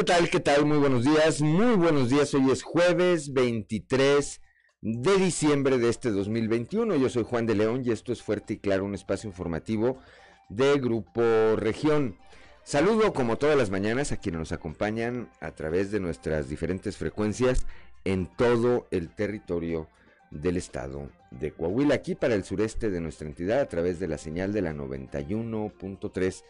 ¿Qué tal? ¿Qué tal? Muy buenos días. Muy buenos días. Hoy es jueves 23 de diciembre de este 2021. Yo soy Juan de León y esto es Fuerte y Claro, un espacio informativo de Grupo Región. Saludo como todas las mañanas a quienes nos acompañan a través de nuestras diferentes frecuencias en todo el territorio del estado de Coahuila, aquí para el sureste de nuestra entidad a través de la señal de la 91.3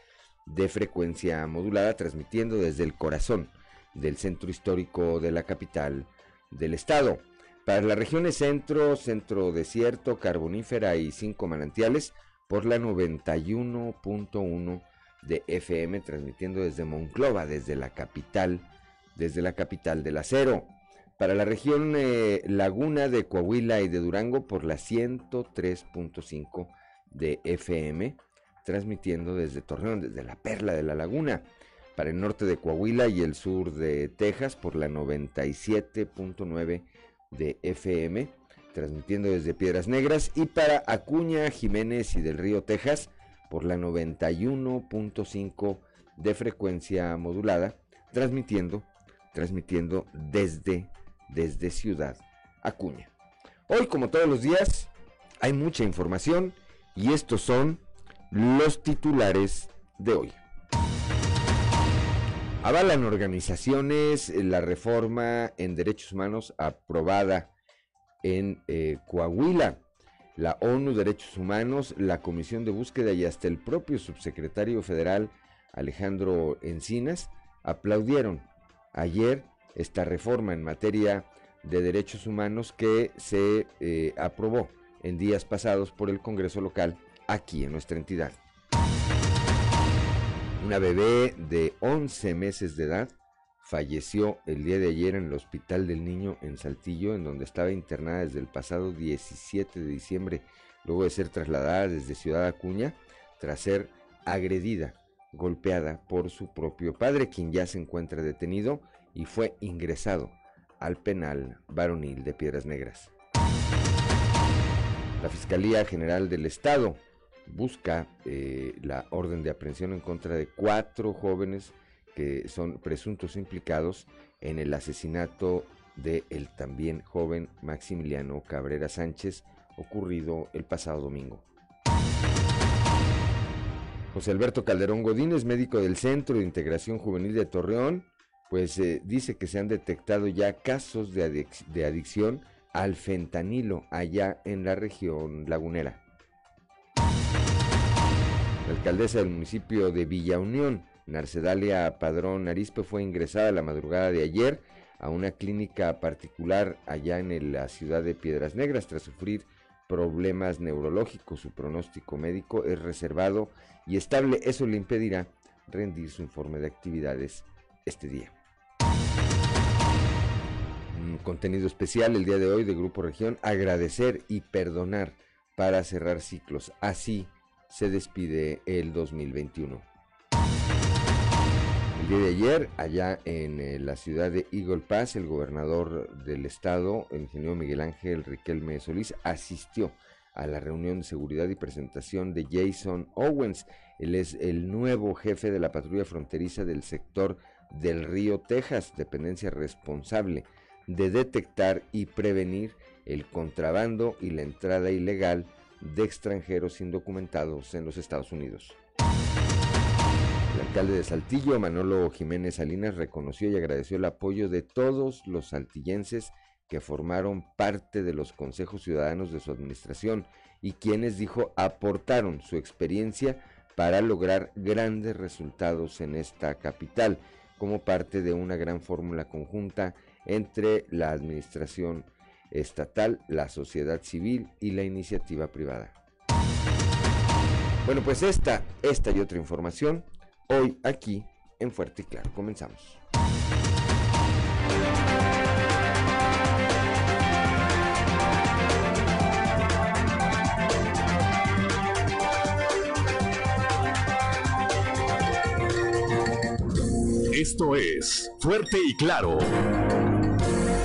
de frecuencia modulada, transmitiendo desde el corazón del centro histórico de la capital del estado. Para las regiones centro, centro desierto, carbonífera y cinco manantiales, por la 91.1 de FM, transmitiendo desde Monclova, desde la capital, desde la capital del acero. Para la región eh, Laguna de Coahuila y de Durango, por la 103.5 de FM, transmitiendo desde Torreón, desde la Perla de la Laguna, para el norte de Coahuila y el sur de Texas por la 97.9 de FM, transmitiendo desde Piedras Negras, y para Acuña, Jiménez y del Río Texas por la 91.5 de frecuencia modulada, transmitiendo, transmitiendo desde, desde Ciudad Acuña. Hoy, como todos los días, hay mucha información y estos son los titulares de hoy. Avalan organizaciones la reforma en derechos humanos aprobada en eh, Coahuila. La ONU Derechos Humanos, la Comisión de Búsqueda y hasta el propio subsecretario federal Alejandro Encinas aplaudieron ayer esta reforma en materia de derechos humanos que se eh, aprobó en días pasados por el Congreso local aquí en nuestra entidad. Una bebé de 11 meses de edad falleció el día de ayer en el Hospital del Niño en Saltillo, en donde estaba internada desde el pasado 17 de diciembre, luego de ser trasladada desde Ciudad Acuña tras ser agredida, golpeada por su propio padre, quien ya se encuentra detenido y fue ingresado al penal varonil de Piedras Negras. La Fiscalía General del Estado busca eh, la orden de aprehensión en contra de cuatro jóvenes que son presuntos implicados en el asesinato de el también joven Maximiliano Cabrera Sánchez ocurrido el pasado domingo. José Alberto Calderón Godínez, médico del Centro de Integración Juvenil de Torreón, pues eh, dice que se han detectado ya casos de, de adicción al fentanilo allá en la región lagunera. La alcaldesa del municipio de Villa Unión, Narcedalia Padrón Arispe, fue ingresada la madrugada de ayer a una clínica particular allá en la ciudad de Piedras Negras tras sufrir problemas neurológicos. Su pronóstico médico es reservado y estable. Eso le impedirá rendir su informe de actividades este día. Contenido especial el día de hoy de Grupo Región, agradecer y perdonar para cerrar ciclos. Así se despide el 2021. El día de ayer, allá en eh, la ciudad de Eagle Pass, el gobernador del estado, el ingeniero Miguel Ángel Riquelme Solís, asistió a la reunión de seguridad y presentación de Jason Owens. Él es el nuevo jefe de la patrulla fronteriza del sector del río Texas, dependencia responsable de detectar y prevenir el contrabando y la entrada ilegal de extranjeros indocumentados en los Estados Unidos. El alcalde de Saltillo, Manolo Jiménez Salinas, reconoció y agradeció el apoyo de todos los saltillenses que formaron parte de los consejos ciudadanos de su administración y quienes, dijo, aportaron su experiencia para lograr grandes resultados en esta capital, como parte de una gran fórmula conjunta entre la administración estatal, la sociedad civil y la iniciativa privada. Bueno, pues esta, esta y otra información hoy aquí en Fuerte y Claro. Comenzamos. Esto es Fuerte y Claro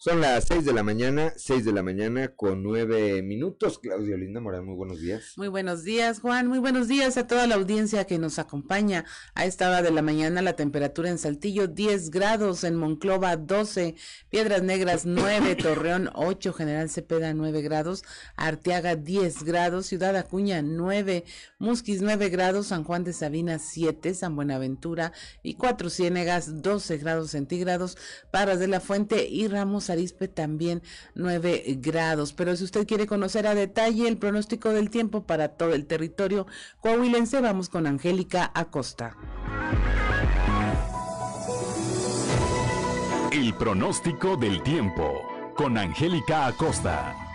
Son las 6 de la mañana, 6 de la mañana con 9 minutos. Claudio Linda Morán, muy buenos días. Muy buenos días, Juan. Muy buenos días a toda la audiencia que nos acompaña. A esta hora de la mañana la temperatura en Saltillo 10 grados, en Monclova 12, Piedras Negras 9, Torreón 8, General Cepeda 9 grados, Arteaga 10 grados, Ciudad Acuña 9, Musquis 9 grados, San Juan de Sabina 7, San Buenaventura y Cuatro Ciénegas 12 grados centígrados, Parras de la Fuente y Ramos Arispe también 9 grados. Pero si usted quiere conocer a detalle el pronóstico del tiempo para todo el territorio coahuilense, vamos con Angélica Acosta. El pronóstico del tiempo con Angélica Acosta.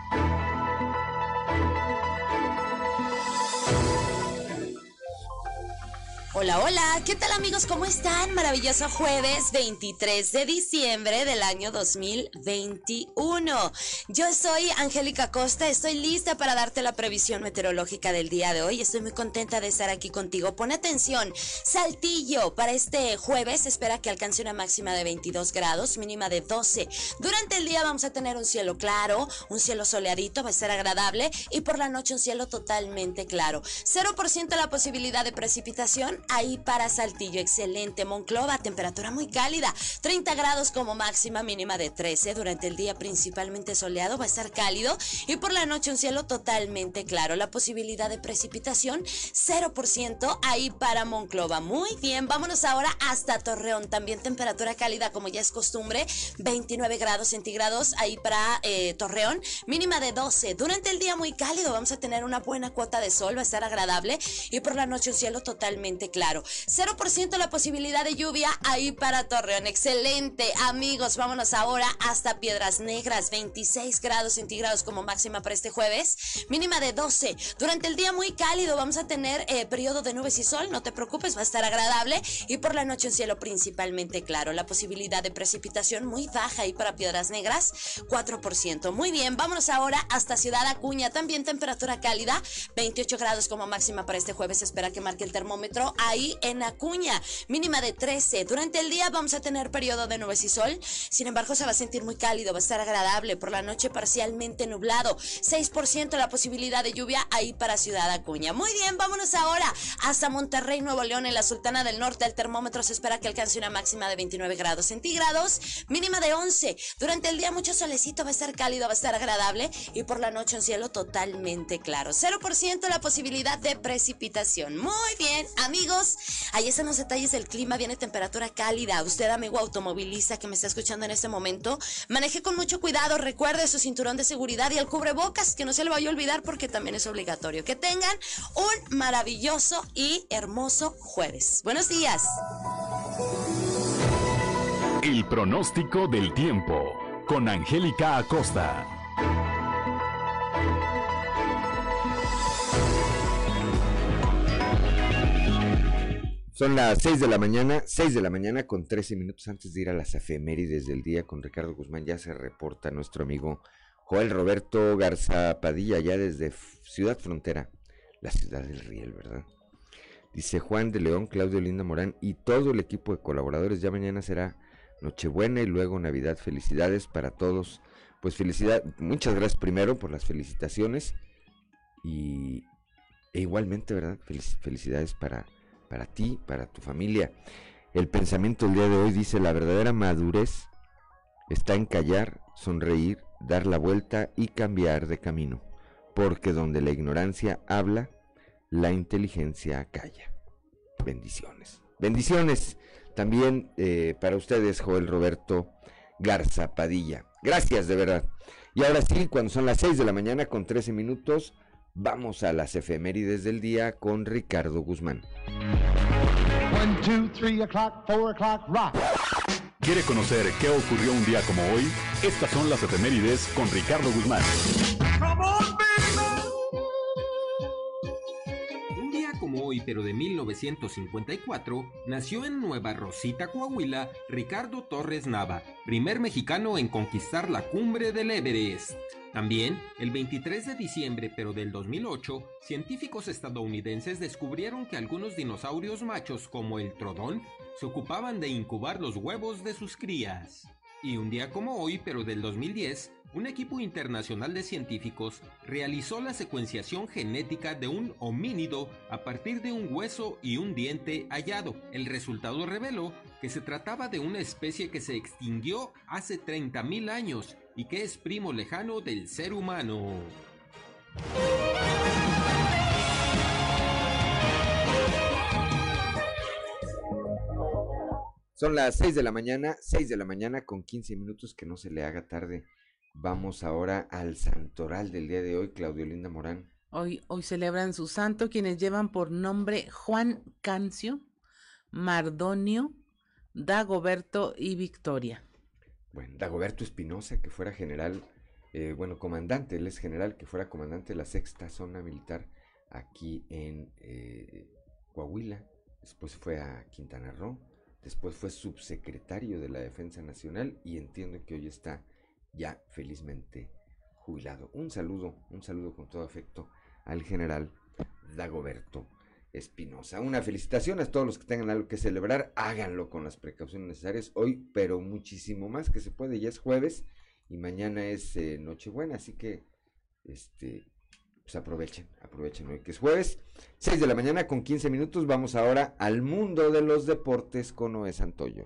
Hola, hola, ¿qué tal amigos? ¿Cómo están? Maravilloso jueves 23 de diciembre del año 2021. Yo soy Angélica Costa, estoy lista para darte la previsión meteorológica del día de hoy. Estoy muy contenta de estar aquí contigo. Pon atención, Saltillo, para este jueves espera que alcance una máxima de 22 grados, mínima de 12. Durante el día vamos a tener un cielo claro, un cielo soleadito, va a ser agradable y por la noche un cielo totalmente claro. 0% la posibilidad de precipitación ahí para Saltillo. Excelente. Monclova, temperatura muy cálida. 30 grados como máxima, mínima de 13. Durante el día principalmente soleado, va a estar cálido. Y por la noche un cielo totalmente claro. La posibilidad de precipitación, 0% ahí para Monclova. Muy bien, vámonos ahora hasta Torreón. También temperatura cálida como ya es costumbre. 29 grados centígrados ahí para eh, Torreón. Mínima de 12. Durante el día muy cálido, vamos a tener una buena cuota de sol. Va a estar agradable. Y por la noche un cielo totalmente claro. 0% la posibilidad de lluvia ahí para Torreón. Excelente, amigos. Vámonos ahora hasta Piedras Negras. 26 grados centígrados como máxima para este jueves. Mínima de 12. Durante el día muy cálido vamos a tener eh, periodo de nubes y sol. No te preocupes, va a estar agradable. Y por la noche un cielo principalmente claro. La posibilidad de precipitación muy baja ahí para Piedras Negras. 4%. Muy bien, vámonos ahora hasta Ciudad Acuña. También temperatura cálida. 28 grados como máxima para este jueves. Espera que marque el termómetro ahí en Acuña, mínima de 13. Durante el día vamos a tener periodo de nubes y sol, sin embargo se va a sentir muy cálido, va a estar agradable, por la noche parcialmente nublado, 6% la posibilidad de lluvia ahí para Ciudad Acuña. Muy bien, vámonos ahora hasta Monterrey, Nuevo León, en la Sultana del Norte, el termómetro se espera que alcance una máxima de 29 grados centígrados, mínima de 11. Durante el día mucho solecito, va a estar cálido, va a estar agradable y por la noche un cielo totalmente claro. 0% la posibilidad de precipitación. Muy bien, amigos, ahí están los detalles del clima, viene temperatura cálida. Usted, amigo automovilista que me está escuchando en este momento, maneje con mucho cuidado, recuerde su cinturón de seguridad y el cubrebocas, que no se le vaya a olvidar porque también es obligatorio. Que tengan un maravilloso y hermoso jueves. Buenos días. El pronóstico del tiempo con Angélica Acosta. Son las 6 de la mañana, 6 de la mañana con 13 minutos antes de ir a las efemérides del día con Ricardo Guzmán. Ya se reporta nuestro amigo Joel Roberto Garza Padilla, ya desde Ciudad Frontera, la ciudad del Riel, ¿verdad? Dice Juan de León, Claudio Linda Morán y todo el equipo de colaboradores. Ya mañana será Nochebuena y luego Navidad. Felicidades para todos. Pues felicidad, muchas gracias primero por las felicitaciones y e igualmente, ¿verdad? felicidades para para ti, para tu familia. El pensamiento del día de hoy dice, la verdadera madurez está en callar, sonreír, dar la vuelta y cambiar de camino, porque donde la ignorancia habla, la inteligencia calla. Bendiciones. Bendiciones también eh, para ustedes, Joel Roberto Garza Padilla. Gracias de verdad. Y ahora sí, cuando son las 6 de la mañana con 13 minutos, Vamos a las efemérides del día con Ricardo Guzmán. ¿Quiere conocer qué ocurrió un día como hoy? Estas son las efemérides con Ricardo Guzmán. Hoy, pero de 1954, nació en Nueva Rosita, Coahuila, Ricardo Torres Nava, primer mexicano en conquistar la cumbre del Everest. También, el 23 de diciembre pero del 2008, científicos estadounidenses descubrieron que algunos dinosaurios machos como el trodón se ocupaban de incubar los huevos de sus crías. Y un día como hoy, pero del 2010, un equipo internacional de científicos realizó la secuenciación genética de un homínido a partir de un hueso y un diente hallado. El resultado reveló que se trataba de una especie que se extinguió hace 30.000 años y que es primo lejano del ser humano. Son las 6 de la mañana, 6 de la mañana con 15 minutos, que no se le haga tarde. Vamos ahora al santoral del día de hoy, Claudio Linda Morán. Hoy, hoy celebran su santo quienes llevan por nombre Juan Cancio, Mardonio, Dagoberto y Victoria. Bueno, Dagoberto Espinosa, que fuera general, eh, bueno, comandante, él es general, que fuera comandante de la sexta zona militar aquí en eh, Coahuila. Después fue a Quintana Roo Después fue subsecretario de la Defensa Nacional y entiendo que hoy está ya felizmente jubilado. Un saludo, un saludo con todo afecto al general Dagoberto Espinosa. Una felicitación a todos los que tengan algo que celebrar. Háganlo con las precauciones necesarias hoy, pero muchísimo más que se puede. Ya es jueves y mañana es eh, Nochebuena, así que este pues aprovechen, aprovechen hoy que es jueves, 6 de la mañana con 15 minutos. Vamos ahora al mundo de los deportes con Noé Santoyo.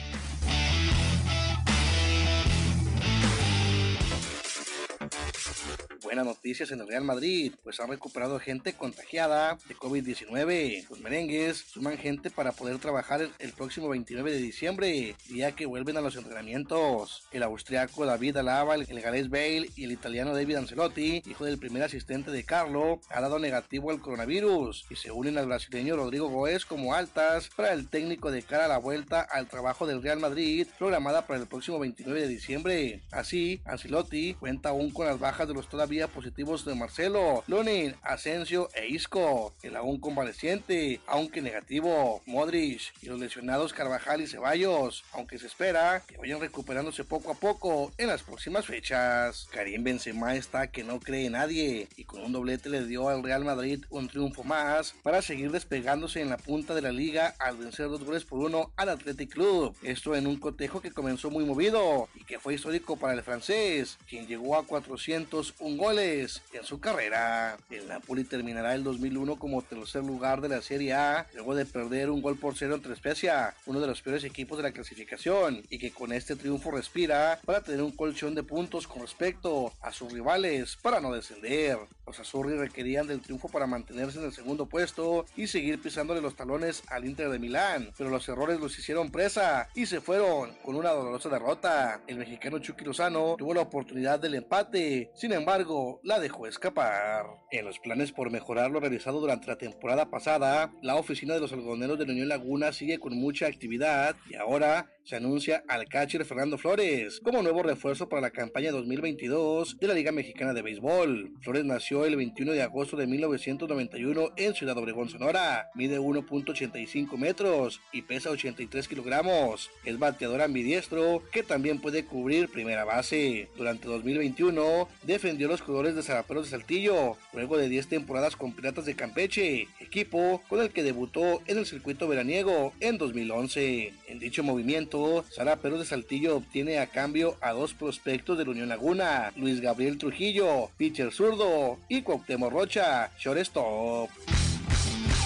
Buenas noticias en el Real Madrid, pues han recuperado gente contagiada de COVID-19. Los merengues suman gente para poder trabajar el, próximo 29 de diciembre, día que vuelven a los entrenamientos. El austriaco David Alaba, el, galés Bale y el italiano David Ancelotti, hijo del primer asistente de Carlo, ha dado negativo al coronavirus y se unen al brasileño Rodrigo Goes como altas para el técnico de cara a la vuelta al trabajo del Real Madrid, programada para el próximo 29 de diciembre. Así, Ancelotti cuenta aún con las bajas de los todavía positivos de Marcelo, Lunin, Asensio e Isco, el aún convaleciente, aunque negativo, Modric y los lesionados Carvajal y Ceballos, aunque se espera que vayan recuperándose poco a poco en las próximas fechas. Karim Benzema está que no cree nadie y con un doblete le dio al Real Madrid un triunfo más para seguir despegándose en la punta de la liga al vencer dos goles por uno al Athletic Club. Esto en un cotejo que comenzó muy movido y que fue histórico para el francés, quien llegó a 401 goles en su carrera. El Napoli terminará el 2001 como tercer lugar de la Serie A, luego de perder un gol por cero entre Spezia, uno de los peores equipos de la clasificación, y que con este triunfo respira para tener un colchón de puntos con respecto a sus rivales para no descender. Los Azurri requerían del triunfo para mantenerse en el segundo puesto y seguir pisándole los talones al Inter de Milán, pero los errores los hicieron presa y se fueron con una dolorosa derrota. El mexicano Chucky Lozano tuvo la oportunidad del empate, sin embargo, la dejó escapar. En los planes por mejorar lo realizado durante la temporada pasada, la oficina de los algodoneros de la Unión Laguna sigue con mucha actividad y ahora se anuncia al catcher Fernando Flores como nuevo refuerzo para la campaña 2022 de la Liga Mexicana de Béisbol. Flores nació el 21 de agosto de 1991 en Ciudad Obregón, Sonora. Mide 1.85 metros y pesa 83 kilogramos. Es bateador ambidiestro que también puede cubrir primera base. Durante 2021 defendió los colores de Zaraperos de Saltillo luego de 10 temporadas con Piratas de Campeche, equipo con el que debutó en el circuito veraniego en 2011. En dicho movimiento Sara Perú de Saltillo obtiene a cambio a dos prospectos de la Unión Laguna, Luis Gabriel Trujillo, pitcher zurdo, y Cuauhtémoc Rocha, shortstop.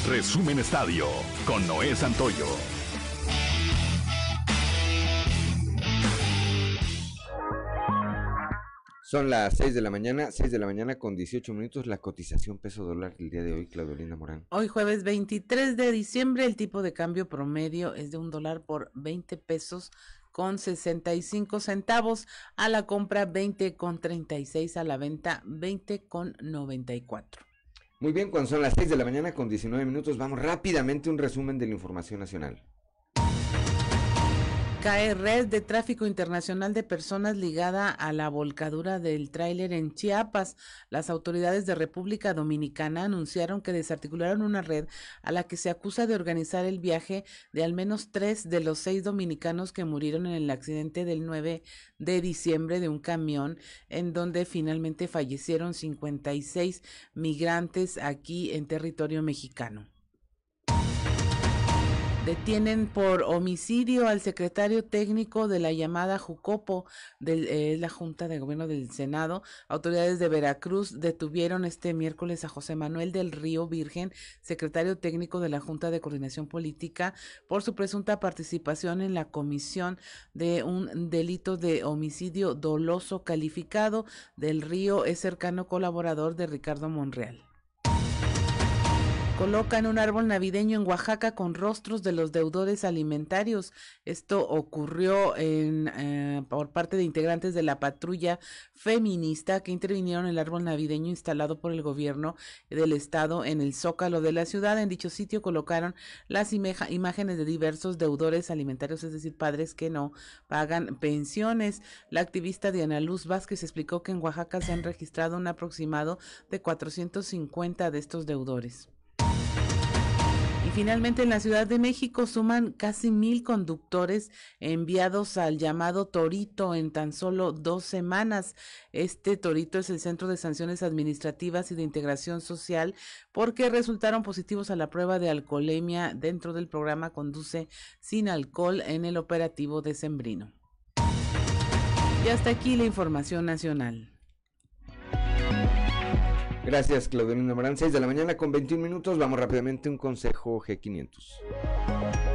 Resumen Estadio con Noé Santoyo. Son las 6 de la mañana, 6 de la mañana con 18 minutos, la cotización peso dólar del día de hoy, Claudelina Morán. Hoy jueves 23 de diciembre, el tipo de cambio promedio es de un dólar por 20 pesos con 65 centavos, a la compra 20 con 36, a la venta 20 con 94. Muy bien, cuando son las 6 de la mañana con 19 minutos, vamos rápidamente un resumen de la información nacional. Cae red de tráfico internacional de personas ligada a la volcadura del tráiler en Chiapas. Las autoridades de República Dominicana anunciaron que desarticularon una red a la que se acusa de organizar el viaje de al menos tres de los seis dominicanos que murieron en el accidente del 9 de diciembre de un camión en donde finalmente fallecieron 56 migrantes aquí en territorio mexicano. Detienen por homicidio al secretario técnico de la llamada Jucopo, de la Junta de Gobierno del Senado. Autoridades de Veracruz detuvieron este miércoles a José Manuel del Río Virgen, secretario técnico de la Junta de Coordinación Política, por su presunta participación en la comisión de un delito de homicidio doloso calificado. Del Río es cercano colaborador de Ricardo Monreal. Colocan un árbol navideño en Oaxaca con rostros de los deudores alimentarios. Esto ocurrió en, eh, por parte de integrantes de la patrulla feminista que intervinieron en el árbol navideño instalado por el gobierno del estado en el zócalo de la ciudad. En dicho sitio colocaron las imágenes de diversos deudores alimentarios, es decir, padres que no pagan pensiones. La activista Diana Luz Vázquez explicó que en Oaxaca se han registrado un aproximado de 450 de estos deudores. Finalmente, en la Ciudad de México suman casi mil conductores enviados al llamado Torito en tan solo dos semanas. Este Torito es el Centro de Sanciones Administrativas y de Integración Social porque resultaron positivos a la prueba de alcoholemia dentro del programa Conduce sin alcohol en el operativo de Sembrino. Y hasta aquí la información nacional. Gracias, Claudelina Morán. 6 de la mañana con 21 minutos. Vamos rápidamente a un consejo G500.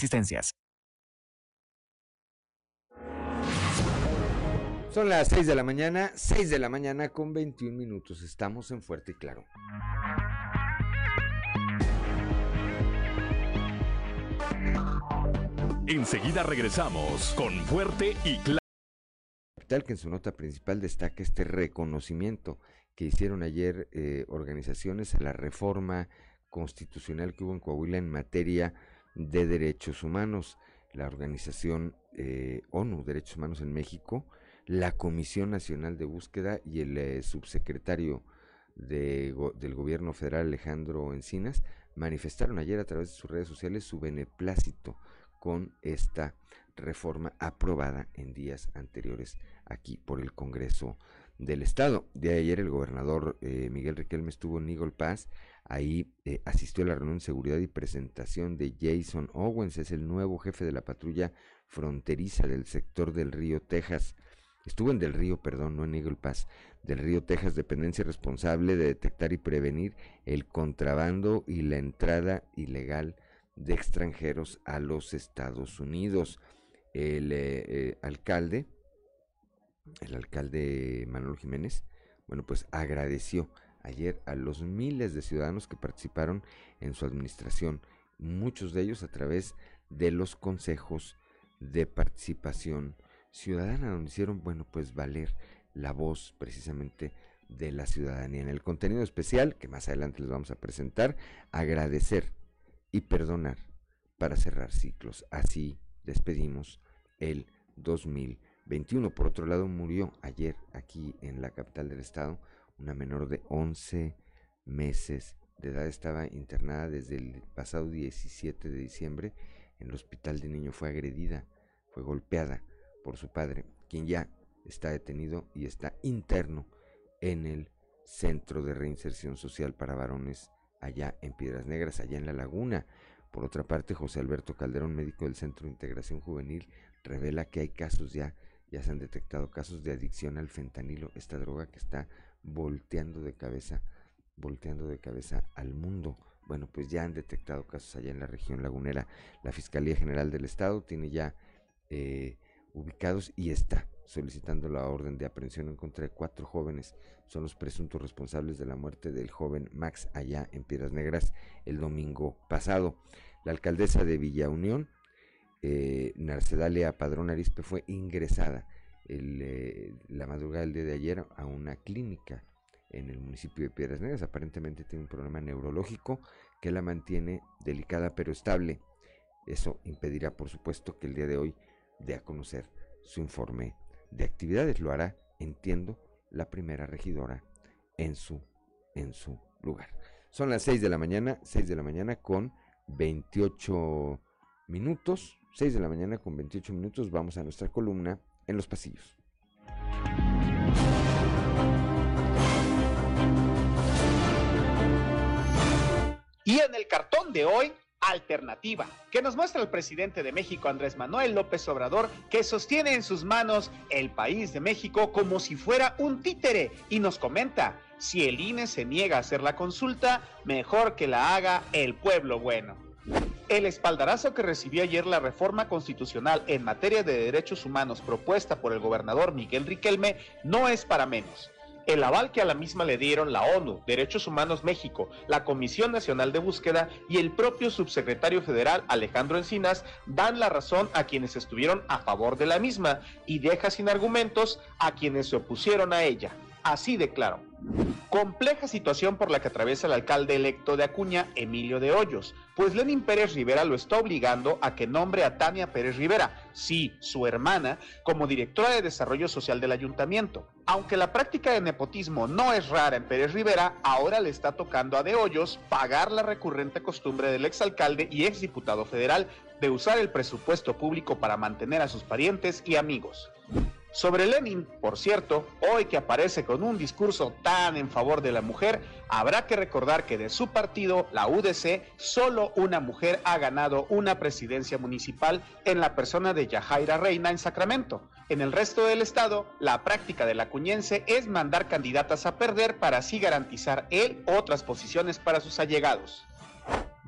existencia son las 6 de la mañana, 6 de la mañana con 21 minutos. Estamos en Fuerte y Claro. Enseguida regresamos con Fuerte y Claro. Capital que en su nota principal destaca este reconocimiento que hicieron ayer eh, organizaciones a la reforma constitucional que hubo en Coahuila en materia de Derechos Humanos, la organización eh, ONU Derechos Humanos en México, la Comisión Nacional de Búsqueda y el eh, subsecretario de, del Gobierno Federal Alejandro Encinas manifestaron ayer a través de sus redes sociales su beneplácito con esta reforma aprobada en días anteriores aquí por el Congreso del Estado. De ayer el gobernador eh, Miguel Riquelme estuvo en Eagle Pass Ahí eh, asistió a la reunión de seguridad y presentación de Jason Owens, es el nuevo jefe de la patrulla fronteriza del sector del río Texas. Estuvo en Del Río, perdón, no en Eagle Pass, del río Texas, dependencia responsable de detectar y prevenir el contrabando y la entrada ilegal de extranjeros a los Estados Unidos. El eh, alcalde, el alcalde Manuel Jiménez, bueno, pues agradeció ayer a los miles de ciudadanos que participaron en su administración, muchos de ellos a través de los consejos de participación ciudadana, donde hicieron, bueno, pues valer la voz precisamente de la ciudadanía. En el contenido especial, que más adelante les vamos a presentar, agradecer y perdonar para cerrar ciclos. Así despedimos el 2021. Por otro lado, murió ayer aquí en la capital del estado una menor de 11 meses de edad estaba internada desde el pasado 17 de diciembre en el hospital de niño. Fue agredida, fue golpeada por su padre, quien ya está detenido y está interno en el Centro de Reinserción Social para Varones allá en Piedras Negras, allá en La Laguna. Por otra parte, José Alberto Calderón, médico del Centro de Integración Juvenil, revela que hay casos ya, ya se han detectado casos de adicción al fentanilo, esta droga que está volteando de cabeza, volteando de cabeza al mundo. Bueno, pues ya han detectado casos allá en la región lagunera. La Fiscalía General del Estado tiene ya eh, ubicados y está solicitando la orden de aprehensión en contra de cuatro jóvenes. Son los presuntos responsables de la muerte del joven Max allá en Piedras Negras el domingo pasado. La alcaldesa de Villa Unión, eh, Narcedalia Padrón Arispe, fue ingresada eh, la madrugada del día de ayer a una clínica en el municipio de Piedras Negras. Aparentemente tiene un problema neurológico que la mantiene delicada pero estable. Eso impedirá, por supuesto, que el día de hoy dé a conocer su informe de actividades. Lo hará, entiendo, la primera regidora en su, en su lugar. Son las 6 de la mañana, 6 de la mañana con 28 minutos. 6 de la mañana con 28 minutos. Vamos a nuestra columna en los pasillos. Y en el cartón de hoy, alternativa, que nos muestra el presidente de México, Andrés Manuel López Obrador, que sostiene en sus manos el país de México como si fuera un títere y nos comenta, si el INE se niega a hacer la consulta, mejor que la haga el pueblo bueno. El espaldarazo que recibió ayer la reforma constitucional en materia de derechos humanos propuesta por el gobernador Miguel Riquelme no es para menos. El aval que a la misma le dieron la ONU, Derechos Humanos México, la Comisión Nacional de Búsqueda y el propio subsecretario federal Alejandro Encinas dan la razón a quienes estuvieron a favor de la misma y deja sin argumentos a quienes se opusieron a ella. Así de claro. Compleja situación por la que atraviesa el alcalde electo de Acuña, Emilio de Hoyos, pues Lenin Pérez Rivera lo está obligando a que nombre a Tania Pérez Rivera, sí, su hermana, como directora de Desarrollo Social del ayuntamiento. Aunque la práctica de nepotismo no es rara en Pérez Rivera, ahora le está tocando a De Hoyos pagar la recurrente costumbre del exalcalde y exdiputado federal de usar el presupuesto público para mantener a sus parientes y amigos. Sobre Lenin, por cierto, hoy que aparece con un discurso tan en favor de la mujer, habrá que recordar que de su partido, la UDC, solo una mujer ha ganado una presidencia municipal en la persona de Yajaira Reina en Sacramento. En el resto del estado, la práctica de la cuñense es mandar candidatas a perder para así garantizar él otras posiciones para sus allegados.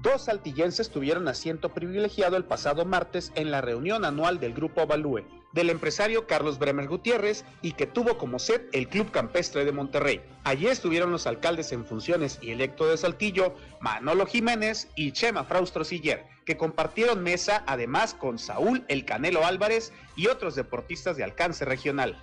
Dos saltillenses tuvieron asiento privilegiado el pasado martes en la reunión anual del Grupo Avalúe, del empresario Carlos Bremer Gutiérrez y que tuvo como set el Club Campestre de Monterrey. Allí estuvieron los alcaldes en funciones y electo de Saltillo, Manolo Jiménez y Chema Fraustro Siller, que compartieron mesa además con Saúl El Canelo Álvarez y otros deportistas de alcance regional.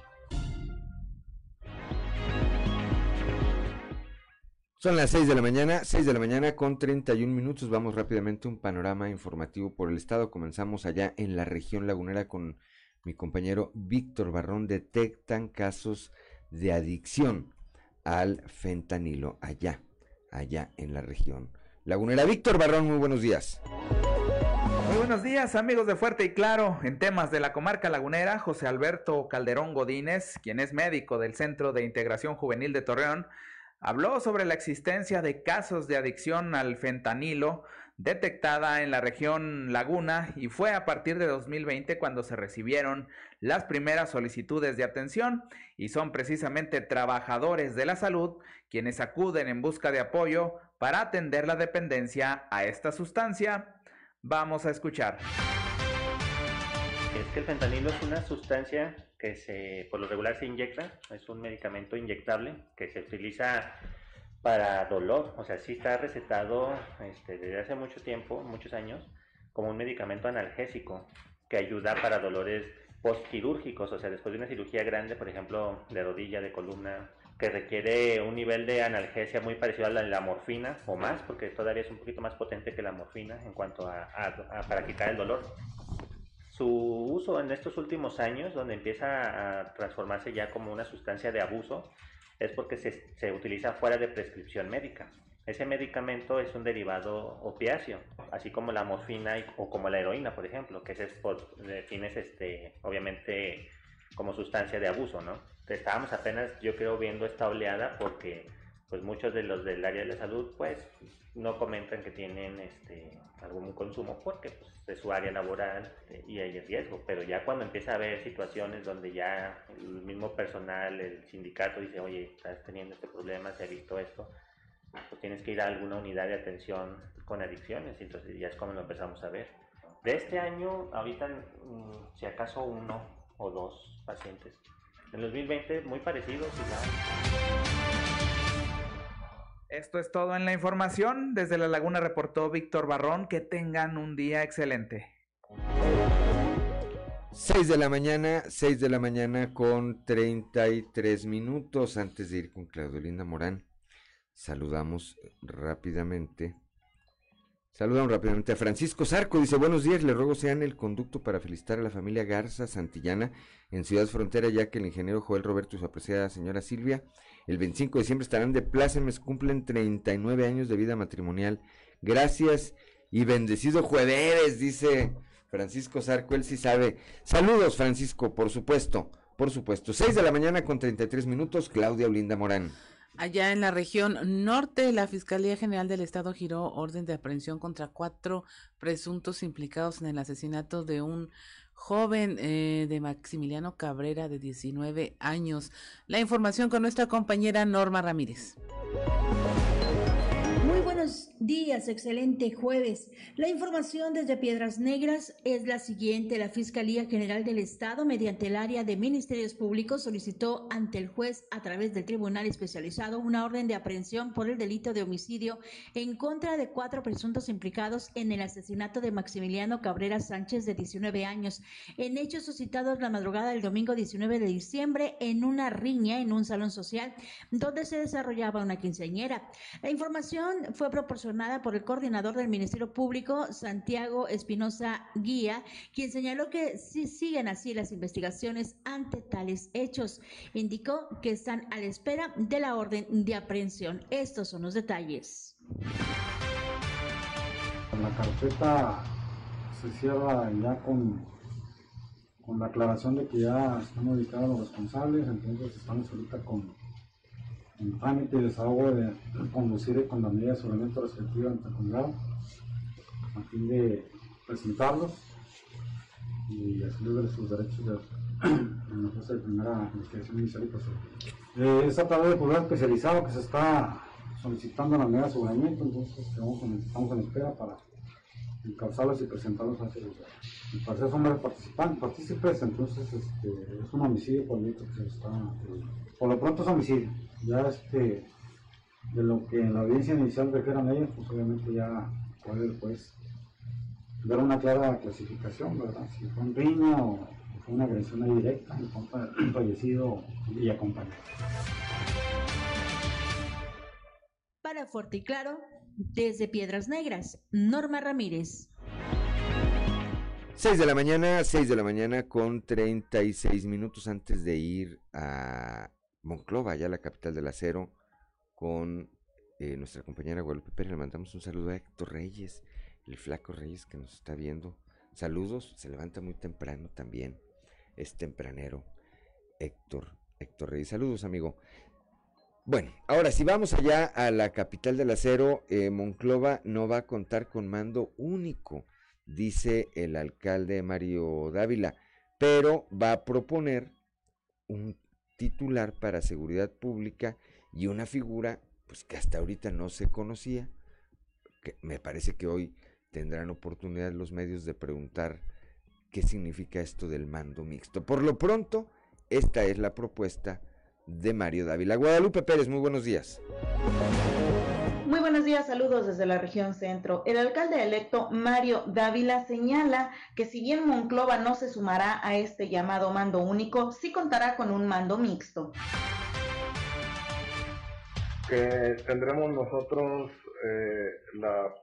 Son las 6 de la mañana, 6 de la mañana con 31 minutos. Vamos rápidamente a un panorama informativo por el estado. Comenzamos allá en la región lagunera con mi compañero Víctor Barrón. Detectan casos de adicción al fentanilo allá, allá en la región lagunera. Víctor Barrón, muy buenos días. Muy buenos días amigos de Fuerte y Claro. En temas de la comarca lagunera, José Alberto Calderón Godínez, quien es médico del Centro de Integración Juvenil de Torreón, habló sobre la existencia de casos de adicción al fentanilo detectada en la región Laguna y fue a partir de 2020 cuando se recibieron las primeras solicitudes de atención y son precisamente trabajadores de la salud quienes acuden en busca de apoyo para atender la dependencia a esta sustancia. Vamos a escuchar. Es que el fentanilo es una sustancia que se, por lo regular se inyecta, es un medicamento inyectable que se utiliza para dolor, o sea, sí está recetado este, desde hace mucho tiempo, muchos años, como un medicamento analgésico que ayuda para dolores postquirúrgicos, o sea, después de una cirugía grande, por ejemplo, de rodilla, de columna, que requiere un nivel de analgesia muy parecido a la, la morfina o más, porque todavía es un poquito más potente que la morfina en cuanto a para quitar el dolor. Su uso en estos últimos años, donde empieza a transformarse ya como una sustancia de abuso, es porque se, se utiliza fuera de prescripción médica. Ese medicamento es un derivado opiáceo, así como la morfina o como la heroína, por ejemplo, que es por fines, este, obviamente, como sustancia de abuso, ¿no? Estábamos apenas, yo creo, viendo esta oleada porque pues muchos de los del área de la salud pues no comentan que tienen este algún consumo porque pues, es su área laboral eh, y hay riesgo, pero ya cuando empieza a haber situaciones donde ya el mismo personal, el sindicato dice, oye, estás teniendo este problema, se ha visto esto, pues tienes que ir a alguna unidad de atención con adicciones, entonces ya es como lo empezamos a ver. De este año, ahorita, mm, si acaso uno o dos pacientes. En 2020, muy parecidos. Esto es todo en la información. Desde La Laguna reportó Víctor Barrón. Que tengan un día excelente. 6 de la mañana, 6 de la mañana con 33 minutos antes de ir con Claudelina Morán. Saludamos rápidamente. Saludamos rápidamente a Francisco Zarco. Dice, buenos días, le ruego sean el conducto para felicitar a la familia Garza Santillana en Ciudad Frontera, ya que el ingeniero Joel Roberto y su apreciada señora Silvia, el 25 de diciembre estarán de plácemes, cumplen 39 años de vida matrimonial. Gracias y bendecido jueves, dice Francisco Zarco, él sí sabe. Saludos, Francisco, por supuesto, por supuesto. 6 de la mañana con 33 minutos, Claudia Olinda Morán. Allá en la región norte, la Fiscalía General del Estado giró orden de aprehensión contra cuatro presuntos implicados en el asesinato de un joven eh, de Maximiliano Cabrera de 19 años. La información con nuestra compañera Norma Ramírez días, excelente jueves. La información desde Piedras Negras es la siguiente. La Fiscalía General del Estado, mediante el área de Ministerios Públicos, solicitó ante el juez a través del Tribunal Especializado una orden de aprehensión por el delito de homicidio en contra de cuatro presuntos implicados en el asesinato de Maximiliano Cabrera Sánchez, de 19 años, en hechos suscitados la madrugada del domingo 19 de diciembre en una riña en un salón social donde se desarrollaba una quinceañera. La información fue proporcionada por el coordinador del Ministerio Público, Santiago Espinosa Guía, quien señaló que si siguen así las investigaciones ante tales hechos. Indicó que están a la espera de la orden de aprehensión. Estos son los detalles. La carpeta se cierra ya con, con la aclaración de que ya están ubicados los responsables, entonces estamos ahorita con en trámite y desahogo de conducir con la medida de aseguramiento respectiva ante el juzgado a fin de presentarlos y de sus derechos de, en la fase de primera investigación inicial y posterior. Eh, es a través del juzgado especializado que se está solicitando la medida de aseguramiento, entonces estamos en, espera para encauzarlos y presentarlos a ese juzgado. El parecer son varios participantes, partícipes, entonces este, es un homicidio el que se está, eh, por lo pronto es homicidio ya este, de lo que en la audiencia inicial requieran ellos, pues obviamente ya puede después dar una clara clasificación, ¿verdad? Si fue un riño o fue una agresión directa en contra del fallecido y acompañado. Para Fuerte y Claro, desde Piedras Negras, Norma Ramírez. 6 de la mañana, 6 de la mañana con 36 minutos antes de ir a Monclova, ya la capital del acero, con eh, nuestra compañera Guadalupe Pérez. Le mandamos un saludo a Héctor Reyes, el flaco Reyes que nos está viendo. Saludos, se levanta muy temprano también, es tempranero. Héctor, Héctor Reyes, saludos amigo. Bueno, ahora si vamos allá a la capital del acero, eh, Monclova no va a contar con mando único, dice el alcalde Mario Dávila, pero va a proponer un titular para seguridad pública y una figura pues que hasta ahorita no se conocía. Me parece que hoy tendrán oportunidad los medios de preguntar qué significa esto del mando mixto. Por lo pronto, esta es la propuesta de Mario Dávila. Guadalupe Pérez, muy buenos días. Muy buenos días, saludos desde la región centro. El alcalde electo Mario Dávila señala que si bien Monclova no se sumará a este llamado mando único, sí contará con un mando mixto. Que tendremos nosotros eh, la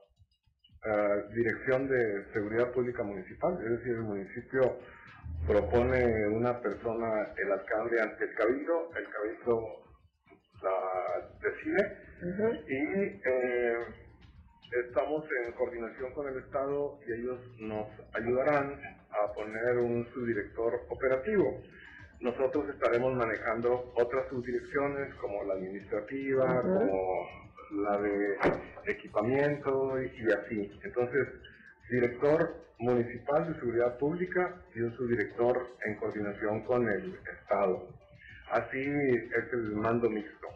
eh, Dirección de Seguridad Pública Municipal, es decir, el municipio propone una persona, el alcalde ante el cabildo, el cabildo la decide y eh, estamos en coordinación con el Estado y ellos nos ayudarán a poner un subdirector operativo. Nosotros estaremos manejando otras subdirecciones como la administrativa, como la de equipamiento y, y así. Entonces, director municipal de seguridad pública y un subdirector en coordinación con el Estado. Así es el mando mixto.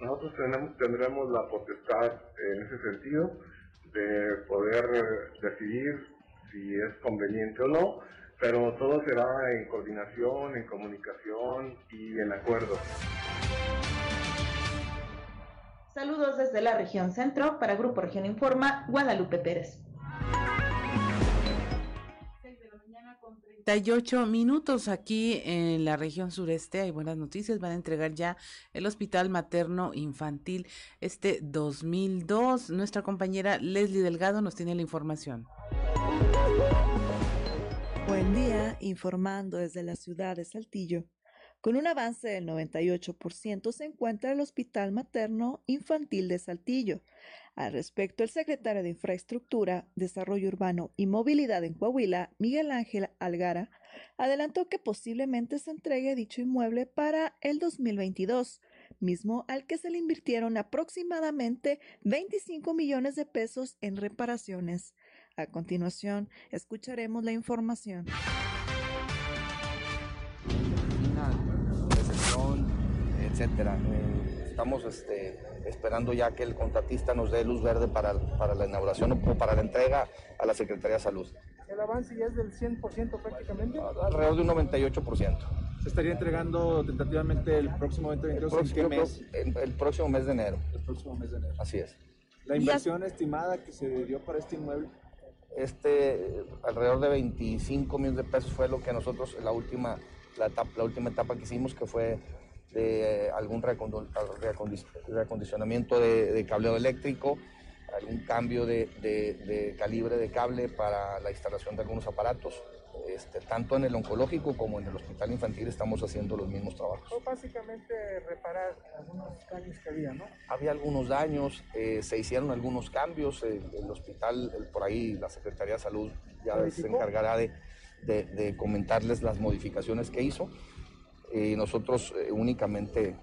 Nosotros tenemos, tendremos la potestad en ese sentido de poder decidir si es conveniente o no, pero todo será en coordinación, en comunicación y en acuerdo. Saludos desde la región centro para Grupo Región Informa, Guadalupe Pérez. 38 minutos aquí en la región sureste. Hay buenas noticias. Van a entregar ya el Hospital Materno Infantil este 2002. Nuestra compañera Leslie Delgado nos tiene la información. Buen día, informando desde la ciudad de Saltillo. Con un avance del 98% se encuentra el Hospital Materno Infantil de Saltillo. Al respecto, el secretario de Infraestructura, Desarrollo Urbano y Movilidad en Coahuila, Miguel Ángel Algara, adelantó que posiblemente se entregue dicho inmueble para el 2022, mismo al que se le invirtieron aproximadamente 25 millones de pesos en reparaciones. A continuación, escucharemos la información. Etcétera. Eh, estamos este, esperando ya que el contratista nos dé luz verde para, para la inauguración o para la entrega a la Secretaría de Salud. ¿El avance ya es del 100% prácticamente? Alrededor de un 98%. ¿Se estaría entregando tentativamente el próximo 2022 en qué mes? El, próximo mes de enero. El próximo mes de enero. Así es. ¿La inversión estimada que se dio para este inmueble? Este, alrededor de 25 millones de pesos fue lo que nosotros, la última, la, la última etapa que hicimos, que fue de algún reacondicionamiento de, de cableado eléctrico, algún cambio de, calibre de cable para la instalación de algunos aparatos. Este, tanto en el oncológico como en el hospital infantil estamos haciendo los mismos trabajos. O básicamente reparar algunos daños que había, ¿no? Había algunos daños, eh, se hicieron algunos cambios, el, hospital, por ahí la Secretaría de Salud ya se encargará de, de comentarles las modificaciones que hizo y nosotros eh, únicamente eh,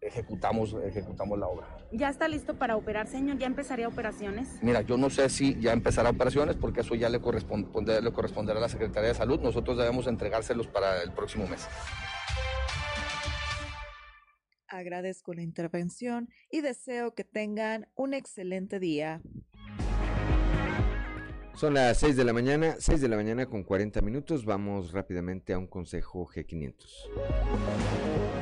ejecutamos, ejecutamos la obra. ¿Ya está listo para operar, señor? ¿Ya empezaría operaciones? Mira, yo no sé si ya empezará operaciones porque eso ya le, corresponde, le corresponderá a la Secretaría de Salud. Nosotros debemos entregárselos para el próximo mes. Agradezco la intervención y deseo que tengan un excelente día. Son las 6 de la mañana, 6 de la mañana con 40 minutos. Vamos rápidamente a un consejo G500.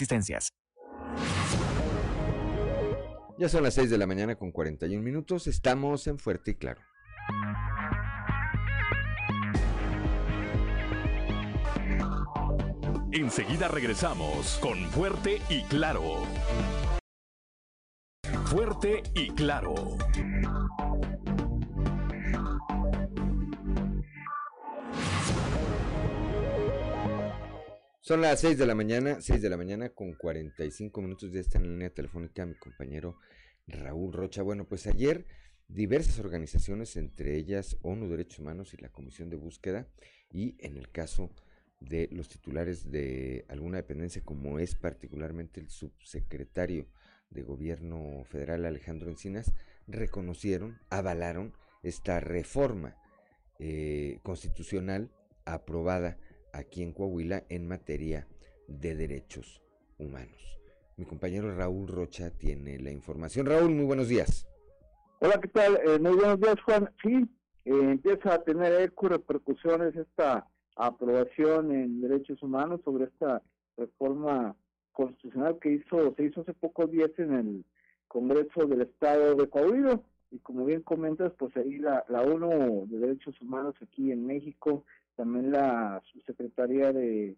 ya son las 6 de la mañana con 41 minutos. Estamos en Fuerte y Claro. Enseguida regresamos con Fuerte y Claro. Fuerte y Claro. Son las 6 de la mañana, 6 de la mañana con 45 minutos. Ya está en línea telefónica mi compañero Raúl Rocha. Bueno, pues ayer diversas organizaciones, entre ellas ONU Derechos Humanos y la Comisión de Búsqueda, y en el caso de los titulares de alguna dependencia, como es particularmente el subsecretario de Gobierno Federal Alejandro Encinas, reconocieron, avalaron esta reforma eh, constitucional aprobada aquí en Coahuila en materia de derechos humanos. Mi compañero Raúl Rocha tiene la información. Raúl, muy buenos días. Hola, ¿qué tal? Eh, muy buenos días, Juan. Sí, eh, empieza a tener eco repercusiones esta aprobación en derechos humanos sobre esta reforma constitucional que hizo se hizo hace pocos días en el Congreso del Estado de Coahuila y como bien comentas pues ahí la, la ONU de Derechos Humanos aquí en México también la Subsecretaría de,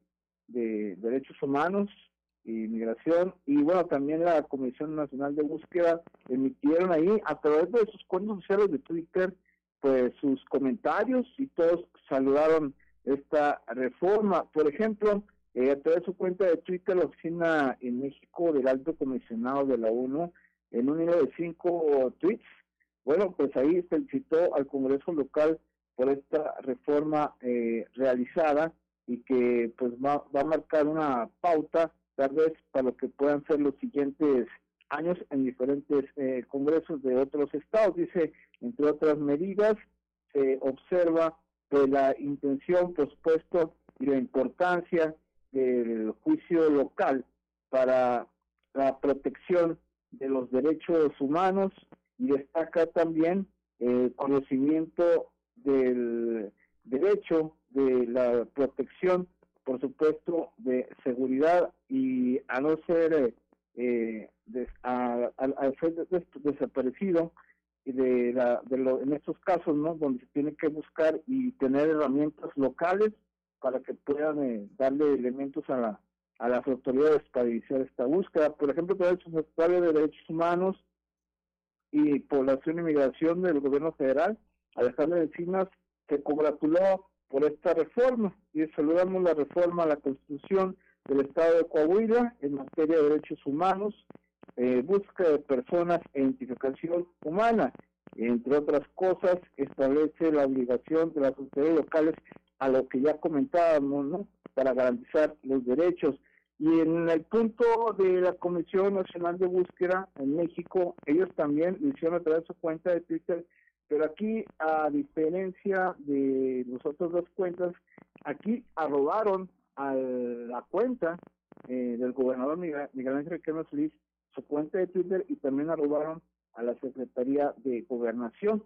Derechos Humanos y Migración y bueno, también la Comisión Nacional de Búsqueda emitieron ahí a través de sus cuentos sociales de Twitter pues sus comentarios y todos saludaron esta reforma. Por ejemplo, eh, a través de su cuenta de Twitter, la oficina en México del Alto Comisionado de la ONU, en un hilo de cinco tweets, bueno, pues ahí felicitó al Congreso local por esta reforma eh, realizada y que pues va, va, a marcar una pauta tal vez para lo que puedan ser los siguientes años en diferentes eh, congresos de otros estados. Dice, entre otras medidas, se observa pues, la intención, por supuesto, y la importancia del juicio local para la protección de los derechos humanos y destaca también el conocimiento del derecho de la protección, por supuesto, de seguridad y a no ser eh, al ser desaparecido de, la, de lo, en estos casos, ¿no? Donde se tiene que buscar y tener herramientas locales para que puedan eh, darle elementos a la a las autoridades para iniciar esta búsqueda. Por ejemplo, el Secretario de Derechos Humanos y Población y Migración del Gobierno Federal, Alejandro Encinas, se congratuló por esta reforma y saludamos la reforma a la Constitución del Estado de Coahuila en materia de derechos humanos, eh, búsqueda de personas e identificación humana. Entre otras cosas, establece la obligación de las autoridades locales a lo que ya comentábamos, ¿no? Para garantizar los derechos. Y en el punto de la Comisión Nacional de Búsqueda en México, ellos también hicieron a través de su cuenta de Twitter, pero aquí, a diferencia de las otras dos cuentas, aquí arrobaron a la cuenta eh, del gobernador Miguel, Ángel Quema su cuenta de Twitter y también arrobaron a la Secretaría de Gobernación.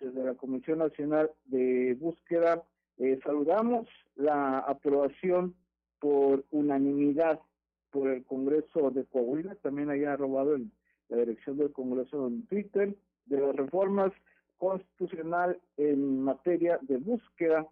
Desde la Comisión Nacional de Búsqueda eh, saludamos la aprobación por unanimidad por el Congreso de Coahuila, también haya robado la dirección del Congreso en Twitter, de las reformas constitucional en materia de búsqueda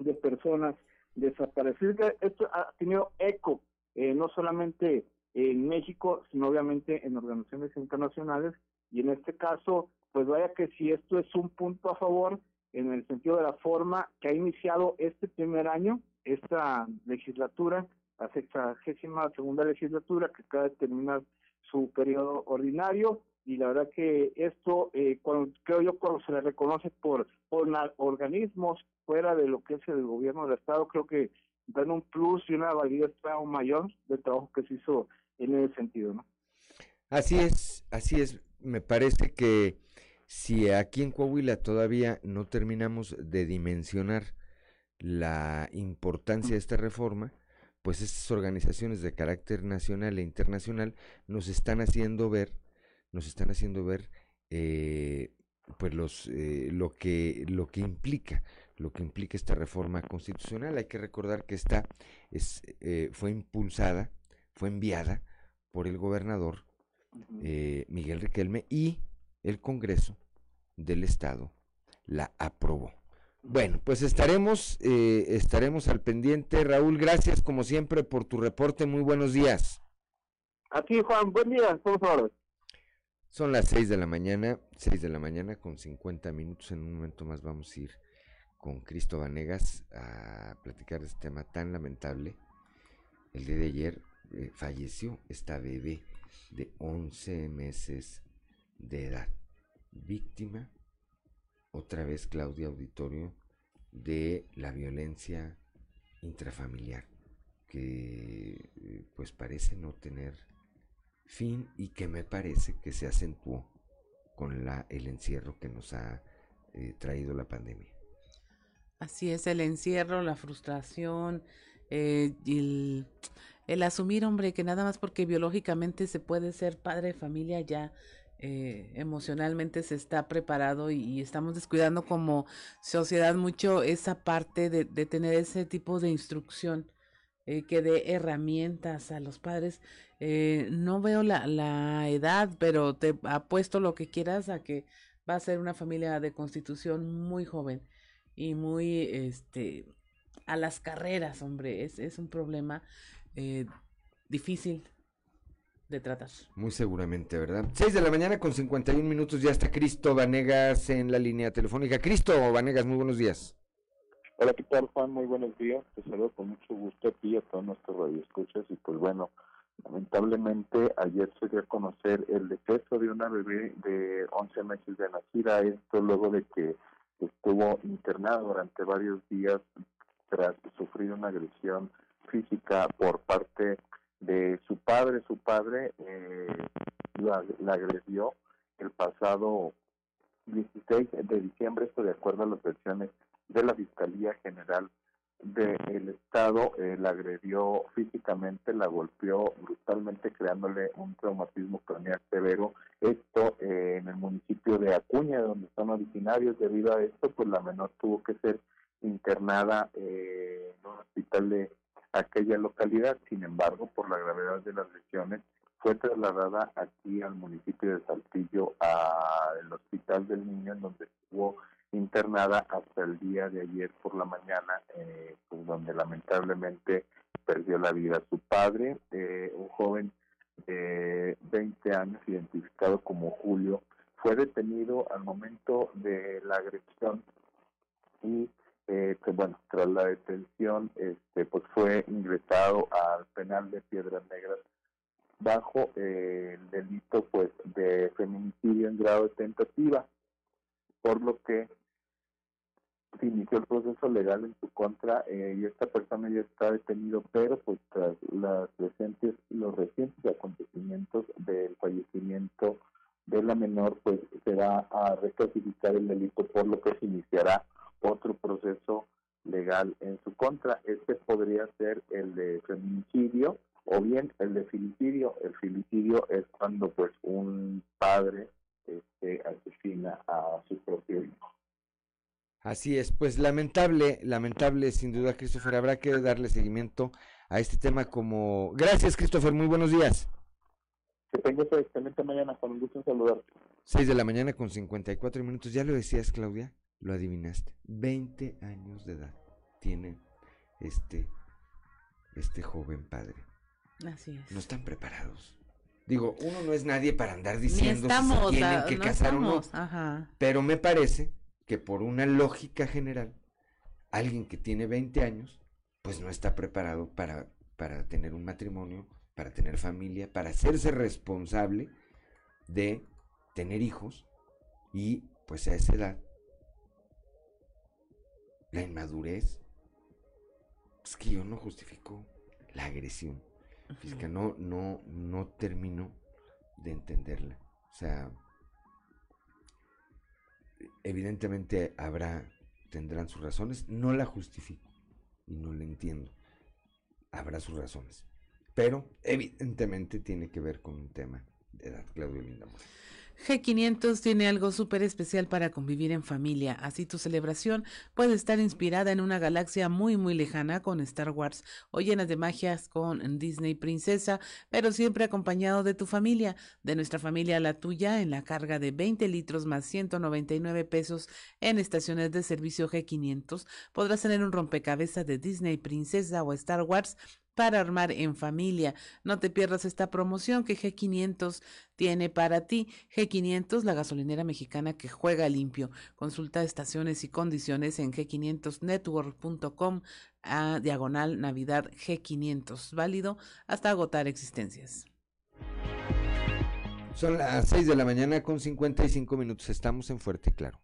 de personas desaparecidas. Esto ha tenido eco eh, no solamente en México, sino obviamente en organizaciones internacionales y en este caso, pues vaya que si esto es un punto a favor en el sentido de la forma que ha iniciado este primer año, esta legislatura, la sexagésima segunda legislatura que acaba de terminar su periodo ordinario y la verdad que esto eh, cuando, creo yo cuando se le reconoce por, organismos fuera de lo que es el gobierno del estado creo que dan un plus y una validez aún mayor del trabajo que se hizo en ese sentido no así es así es. Me parece que si aquí en Coahuila todavía no terminamos de dimensionar la importancia de esta reforma, pues estas organizaciones de carácter nacional e internacional nos están haciendo ver, nos están haciendo ver eh, pues los eh, lo que lo que implica lo que implica esta reforma constitucional hay que recordar que esta es eh, fue impulsada fue enviada por el gobernador Miguel Riquelme y el Congreso del Estado la aprobó bueno, pues estaremos, eh, estaremos al pendiente. Raúl, gracias como siempre por tu reporte. Muy buenos días. Aquí, Juan, buen día. por favor. Son las seis de la mañana, seis de la mañana con 50 minutos. En un momento más vamos a ir con Cristo Vanegas a platicar de este tema tan lamentable. El día de ayer eh, falleció esta bebé de 11 meses de edad, víctima otra vez Claudia Auditorio de la violencia intrafamiliar que eh, pues parece no tener fin y que me parece que se acentuó con la, el encierro que nos ha eh, traído la pandemia. Así es, el encierro, la frustración, eh, el, el, asumir, hombre, que nada más porque biológicamente se puede ser padre de familia ya eh, emocionalmente se está preparado y, estamos descuidando como sociedad mucho esa parte de, tener ese tipo de instrucción eh, que dé herramientas a los padres. Eh, no veo la, la edad, pero te apuesto lo que quieras a que va a ser una familia de constitución muy joven y muy este a las carreras, hombre, es, es un problema difícil de tratar. Muy seguramente, ¿verdad? 6 de la mañana con 51 minutos, ya está Cristo Vanegas en la línea telefónica. Cristo Vanegas, muy buenos días. Hola, ¿qué tal, Juan? Muy buenos días. Te saludo con mucho gusto a y a todos nuestros radioescuchas. Y pues bueno, lamentablemente ayer se dio a conocer el deceso de una bebé de 11 meses de nacida. Esto luego de que estuvo internada durante varios días tras sufrir una agresión física por parte de su padre. Su padre eh, la, agredió el pasado 16 de diciembre, esto de acuerdo a las versiones de la Fiscalía General del Estado, eh, la agredió físicamente, la golpeó brutalmente, creándole un traumatismo craneal severo. Esto eh, en el municipio de Acuña, donde son originarios. Debido a esto, pues la menor tuvo que ser internada eh, en un hospital de aquella localidad. Sin embargo, por la gravedad de las lesiones, fue trasladada aquí al municipio de Saltillo, al Hospital del Niño, en donde estuvo internada hasta el día de ayer por la mañana, eh, pues donde lamentablemente perdió la vida su padre, eh, un joven de 20 años identificado como Julio, fue detenido al momento de la agresión y eh, pues bueno, tras la detención, este, pues fue ingresado al penal de Piedras Negras bajo el delito pues de feminicidio en grado de tentativa, por lo que se inició el proceso legal en su contra eh, y esta persona ya está detenido, pero pues tras las recientes, los recientes acontecimientos del fallecimiento de la menor, pues se va a reclasificar el delito, por lo que se iniciará otro proceso legal en su contra. Este podría ser el de feminicidio o bien el de filicidio. El filicidio es cuando pues un padre este, asesina a su propio hijo. Así es, pues lamentable, lamentable sin duda, Christopher. Habrá que darle seguimiento a este tema como... Gracias, Christopher, muy buenos días. Que tengas excelente mañana, con un gusto en saludarte. 6 de la mañana con 54 minutos, ya lo decías, Claudia, lo adivinaste. 20 años de edad tiene este, este joven padre. Así es. No están preparados. Digo, uno no es nadie para andar diciendo si se tienen que casar o no. Ajá. Pero me parece que por una lógica general, alguien que tiene 20 años, pues no está preparado para, para tener un matrimonio, para tener familia, para hacerse responsable de tener hijos y pues a esa edad la inmadurez es que yo no justifico la agresión. Física no no no termino de entenderla. O sea evidentemente habrá, tendrán sus razones, no la justifico y no la entiendo, habrá sus razones, pero evidentemente tiene que ver con un tema de edad, Claudio Lindamore. G500 tiene algo súper especial para convivir en familia, así tu celebración puede estar inspirada en una galaxia muy muy lejana con Star Wars o llenas de magias con Disney Princesa, pero siempre acompañado de tu familia, de nuestra familia a la tuya, en la carga de 20 litros más 199 pesos en estaciones de servicio G500. Podrás tener un rompecabezas de Disney Princesa o Star Wars para armar en familia. No te pierdas esta promoción que G500 tiene para ti. G500, la gasolinera mexicana que juega limpio. Consulta estaciones y condiciones en g500network.com a diagonal Navidad G500. Válido hasta agotar existencias. Son las 6 de la mañana con 55 minutos. Estamos en Fuerte Claro.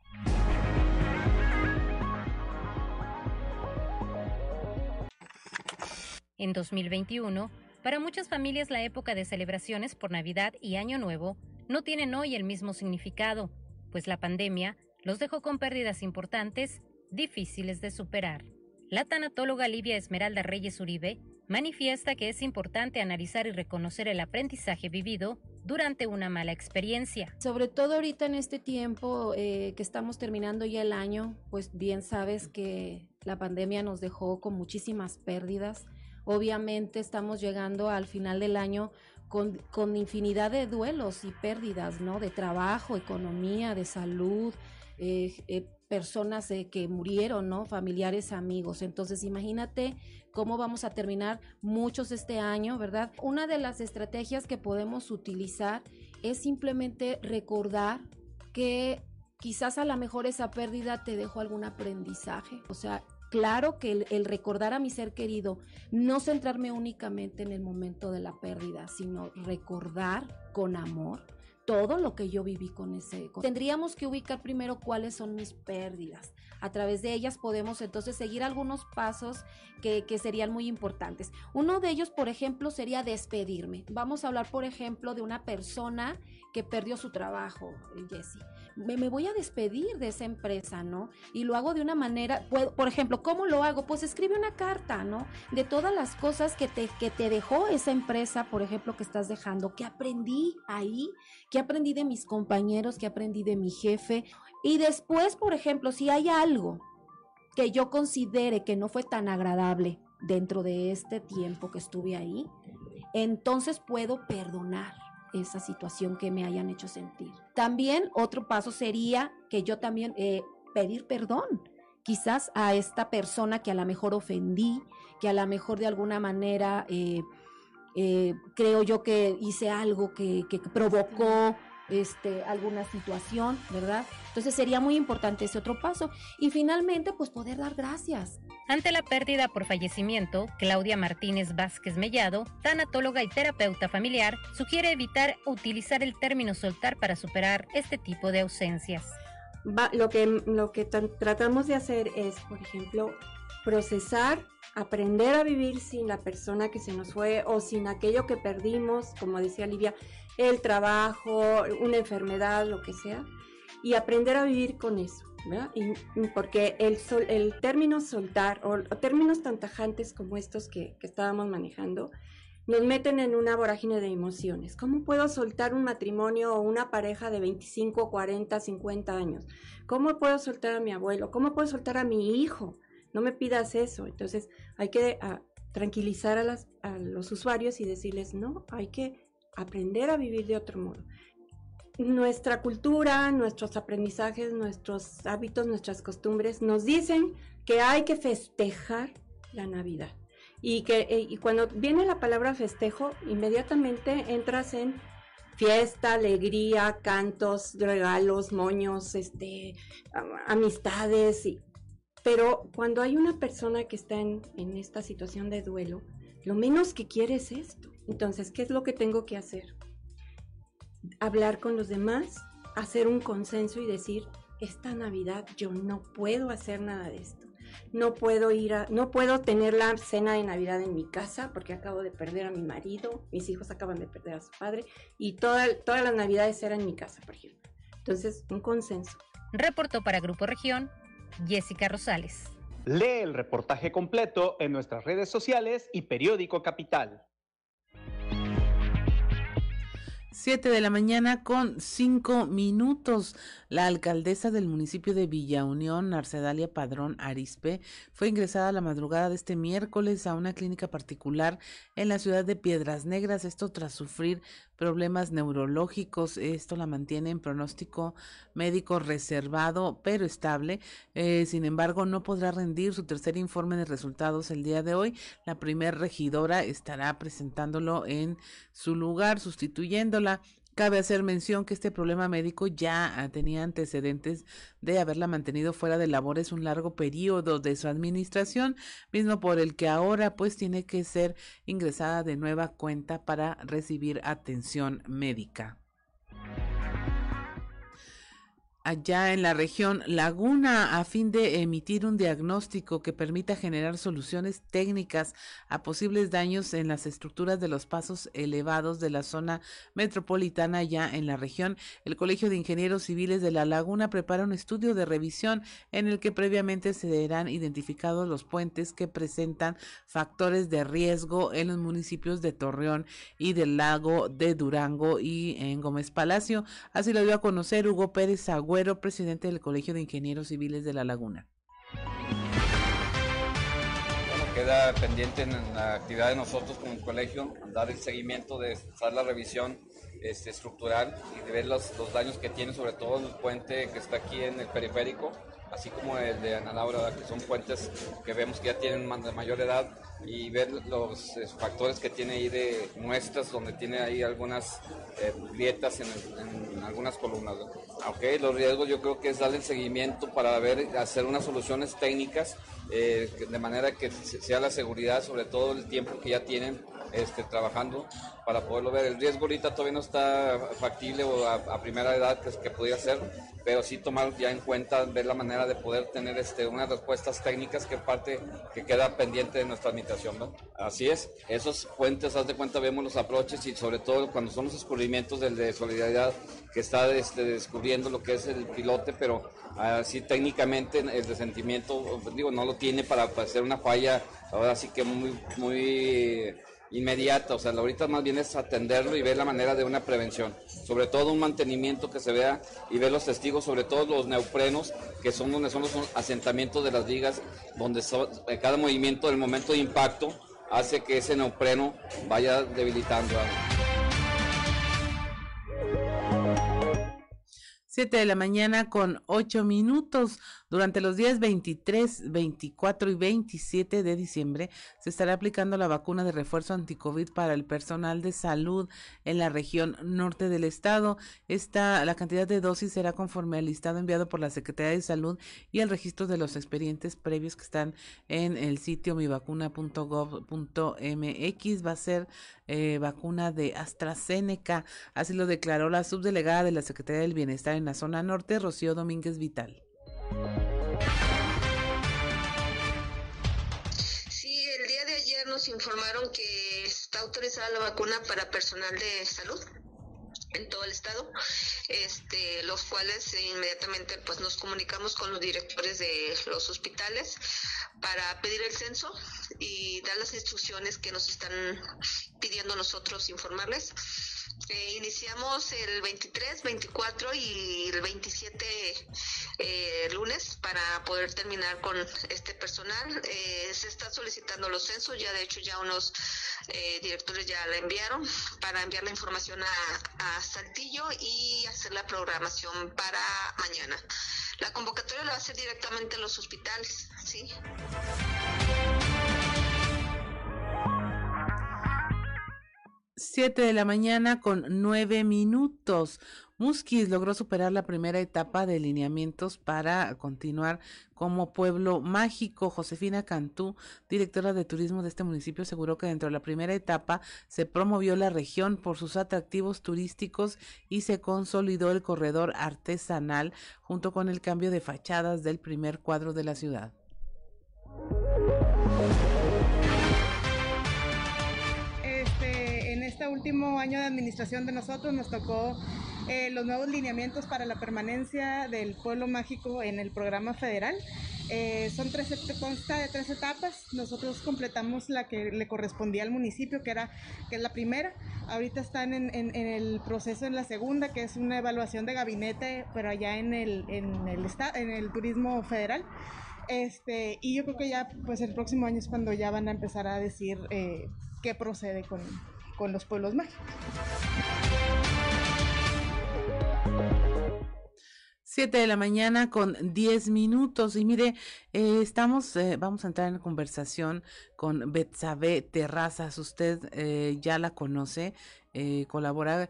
En 2021, para muchas familias la época de celebraciones por Navidad y Año Nuevo no tienen hoy el mismo significado, pues la pandemia los dejó con pérdidas importantes, difíciles de superar. La tanatóloga Livia Esmeralda Reyes Uribe manifiesta que es importante analizar y reconocer el aprendizaje vivido durante una mala experiencia. Sobre todo ahorita en este tiempo eh, que estamos terminando ya el año, pues bien sabes que la pandemia nos dejó con muchísimas pérdidas, Obviamente estamos llegando al final del año con, infinidad de duelos y pérdidas, ¿no? De trabajo, economía, de salud, eh, eh, personas que murieron, ¿no? Familiares, amigos. Entonces, imagínate cómo vamos a terminar muchos este año, ¿verdad? Una de las estrategias que podemos utilizar es simplemente recordar que quizás a lo mejor esa pérdida te dejó algún aprendizaje. O sea, claro que el, recordar a mi ser querido, no centrarme únicamente en el momento de la pérdida, sino recordar con amor todo lo que yo viví con ese. Tendríamos que ubicar primero cuáles son mis pérdidas. A través de ellas podemos entonces seguir algunos pasos que, que serían muy importantes. Uno de ellos, por ejemplo, sería despedirme. Vamos a hablar, por ejemplo, de una persona que perdió su trabajo, Jessie me, voy a despedir de esa empresa, ¿no? Y lo hago de una manera, por ejemplo, ¿cómo lo hago? Pues escribe una carta, ¿no? De todas las cosas que te, que te dejó esa empresa, por ejemplo, que estás dejando, que aprendí ahí, que aprendí de mis compañeros, que aprendí de mi jefe. Y después, por ejemplo, si hay algo que yo considere que no fue tan agradable dentro de este tiempo que estuve ahí, entonces puedo perdonar esa situación que me hayan hecho sentir. También otro paso sería que yo también eh, pedir perdón, quizás a esta persona que a lo mejor ofendí, que a lo mejor de alguna manera eh, eh, creo yo que hice algo que, que provocó este, alguna situación, ¿verdad? Entonces sería muy importante ese otro paso. Y finalmente, pues poder dar gracias. Ante la pérdida por fallecimiento, Claudia Martínez Vázquez Mellado, tanatóloga y terapeuta familiar, sugiere evitar utilizar el término soltar para superar este tipo de ausencias. lo que, lo que tratamos de hacer es, por ejemplo, procesar, aprender a vivir sin la persona que se nos fue o sin aquello que perdimos, como decía Livia, el trabajo, una enfermedad, lo que sea, y aprender a vivir con eso. Y, porque el, el término soltar o, términos tan tajantes como estos que, que estábamos manejando nos meten en una vorágine de emociones. ¿Cómo puedo soltar un matrimonio o una pareja de 25, 40, 50 años? ¿Cómo puedo soltar a mi abuelo? ¿Cómo puedo soltar a mi hijo? No me pidas eso. Entonces hay que ah, tranquilizar a los usuarios y decirles, no, hay que aprender a vivir de otro modo. Nuestra cultura, nuestros aprendizajes, nuestros hábitos, nuestras costumbres nos dicen que hay que festejar la Navidad. Y que eh, cuando viene la palabra festejo, inmediatamente entras en fiesta, alegría, cantos, regalos, moños, este, amistades. Pero cuando hay una persona que está en esta situación de duelo, lo menos que quiere es esto. Entonces, ¿qué es lo que tengo que hacer? Hablar con los demás, hacer un consenso y decir, esta Navidad yo no puedo hacer nada de esto. No puedo ir a, no puedo tener la cena de Navidad en mi casa porque acabo de perder a mi marido, mis hijos acaban de perder a su padre y toda, todas las Navidades eran en mi casa, por ejemplo. Entonces, un consenso. Reportó para Grupo Región Jessica Rosales. Lee el reportaje completo en nuestras redes sociales y periódico Capital. 7 de la mañana con 5 minutos. La alcaldesa del municipio de Villa Unión, Arcedalia Padrón Arispe, fue ingresada la madrugada de este miércoles a una clínica particular en la ciudad de Piedras Negras, esto tras sufrir problemas neurológicos. Esto la mantiene en pronóstico médico reservado, pero estable. Eh, sin embargo, no podrá rendir su tercer informe de resultados el día de hoy. La primer regidora estará presentándolo en su lugar, sustituyéndola. Cabe hacer mención que este problema médico ya ah, tenía antecedentes de haberla mantenido fuera de labores un largo periodo de su administración, mismo por el que ahora pues tiene que ser ingresada de nueva cuenta para recibir atención médica allá en la región Laguna a fin de emitir un diagnóstico que permita generar soluciones técnicas a posibles daños en las estructuras de los pasos elevados de la zona metropolitana ya en la región. El Colegio de Ingenieros Civiles de la Laguna prepara un estudio de revisión en el que previamente se serán identificados los puentes que presentan factores de riesgo en los municipios de Torreón y del lago de Durango y en Gómez Palacio. Así lo dio a conocer Hugo Pérez Agüero presidente del Colegio de Ingenieros Civiles de La Laguna. Queda pendiente en la actividad de nosotros como colegio, dar el seguimiento de hacer la revisión este, estructural y de ver los, los, daños que tiene, sobre todo el puente que está aquí en el periférico, así como el de Ana Laura, que son puentes que vemos que ya tienen mayor edad y ver los eh, factores que tiene ahí de muestras donde tiene ahí algunas eh, grietas en, algunas columnas. Okay, los riesgos yo creo que es darle seguimiento para ver, hacer unas soluciones técnicas eh, de manera que sea la seguridad, sobre todo el tiempo que ya tienen este, trabajando para poderlo ver. El riesgo ahorita todavía no está factible o a, primera edad que, que podría ser, pero sí tomar ya en cuenta, ver la manera de poder tener este, unas respuestas técnicas que parte que queda pendiente de nuestra administración. Así es, esos puentes, haz de cuenta, vemos los aproches y sobre todo cuando son los descubrimientos del de solidaridad que está este, descubriendo lo que es el pilote, pero así técnicamente el resentimiento, digo, no lo tiene para, hacer una falla, ahora sí que muy, muy inmediata, o sea, ahorita más bien es atenderlo y ver la manera de una prevención, sobre todo un mantenimiento que se vea y ver los testigos, sobre todo los neoprenos, que son donde son los asentamientos de las vigas, donde eh, cada movimiento del momento de impacto hace que ese neopreno vaya debilitando. 7 de la mañana con 8 minutos. Durante los días 23, 24 y 27 de diciembre se estará aplicando la vacuna de refuerzo anticovid para el personal de salud en la región norte del estado. Esta, la cantidad de dosis será conforme al listado enviado por la Secretaría de Salud y el registro de los expedientes previos que están en el sitio mivacuna.gov.mx. Va a ser eh, vacuna de AstraZeneca. Así lo declaró la subdelegada de la Secretaría del Bienestar en la zona norte, Rocío Domínguez Vital. Sí, el día de ayer nos informaron que está autorizada la vacuna para personal de salud en todo el estado, este, los cuales inmediatamente pues nos comunicamos con los directores de los hospitales para pedir el censo y dar las instrucciones que nos están pidiendo nosotros informarles. Eh, iniciamos el 23, 24 y el 27 eh, lunes para poder terminar con este personal. Eh, se está solicitando los censos, ya de hecho ya unos directores ya la enviaron para enviar la información a, a Saltillo y hacer la programación para mañana. La convocatoria la va a hacer directamente en los hospitales, ¿sí? 7 de la mañana con 9 minutos. Musquis logró superar la primera etapa de lineamientos para continuar como pueblo mágico. Josefina Cantú, directora de turismo de este municipio, aseguró que dentro de la primera etapa se promovió la región por sus atractivos turísticos y se consolidó el corredor artesanal junto con el cambio de fachadas del primer cuadro de la ciudad. Último año de administración de nosotros nos tocó eh, los nuevos lineamientos para la permanencia del pueblo mágico en el programa federal. Eh, son tres, consta de tres etapas. Nosotros completamos la que le correspondía al municipio, que era que es la primera. Ahorita están en, en, el proceso en la segunda, que es una evaluación de gabinete, pero allá en el, en el, en el turismo federal. Este, y yo creo que ya, pues el próximo año es cuando ya van a empezar a decir eh, qué procede con, con los pueblos mágicos. Siete de la mañana con diez minutos y mire, eh, estamos, eh, vamos a entrar en conversación con Betsabe Terrazas, usted eh, ya la conoce, colabora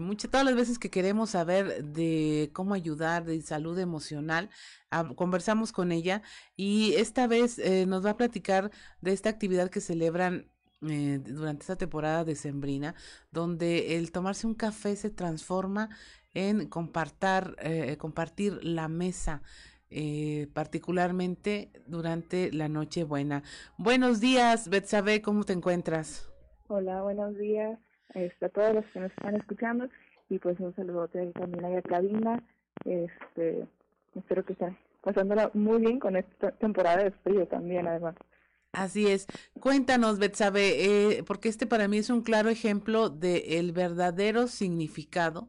muchas, todas las veces que queremos saber de cómo ayudar, de salud emocional, conversamos con ella y esta vez nos va a platicar de esta actividad que celebran eh, durante esta temporada decembrina, donde el tomarse un café se transforma en compartir, eh, compartir la mesa. Eh, particularmente durante la Nochebuena. Buenos días, Betsabe, ¿cómo te encuentras? Hola, buenos días este, a todos los que nos están escuchando y pues un saludo también a la. Este, espero que estén pasándola muy bien con esta temporada de frío también, además. Así es. Cuéntanos, Betsabe, eh, porque este para mí es un claro ejemplo de el verdadero significado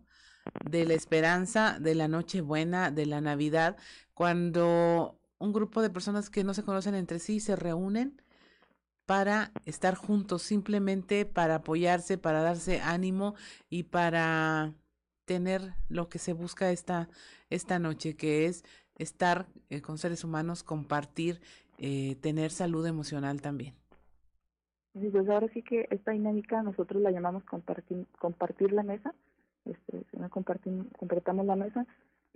de la esperanza, de la Nochebuena, de la Navidad, cuando un grupo de personas que no se conocen entre sí se reúnen para estar juntos, simplemente para apoyarse, para darse ánimo y para tener lo que se busca esta, esta noche, que es estar eh, con seres humanos, compartir eh, tener salud emocional también. Sí, pues ahora sí que esta dinámica nosotros la llamamos compartir, compartir la mesa, este, completamos la mesa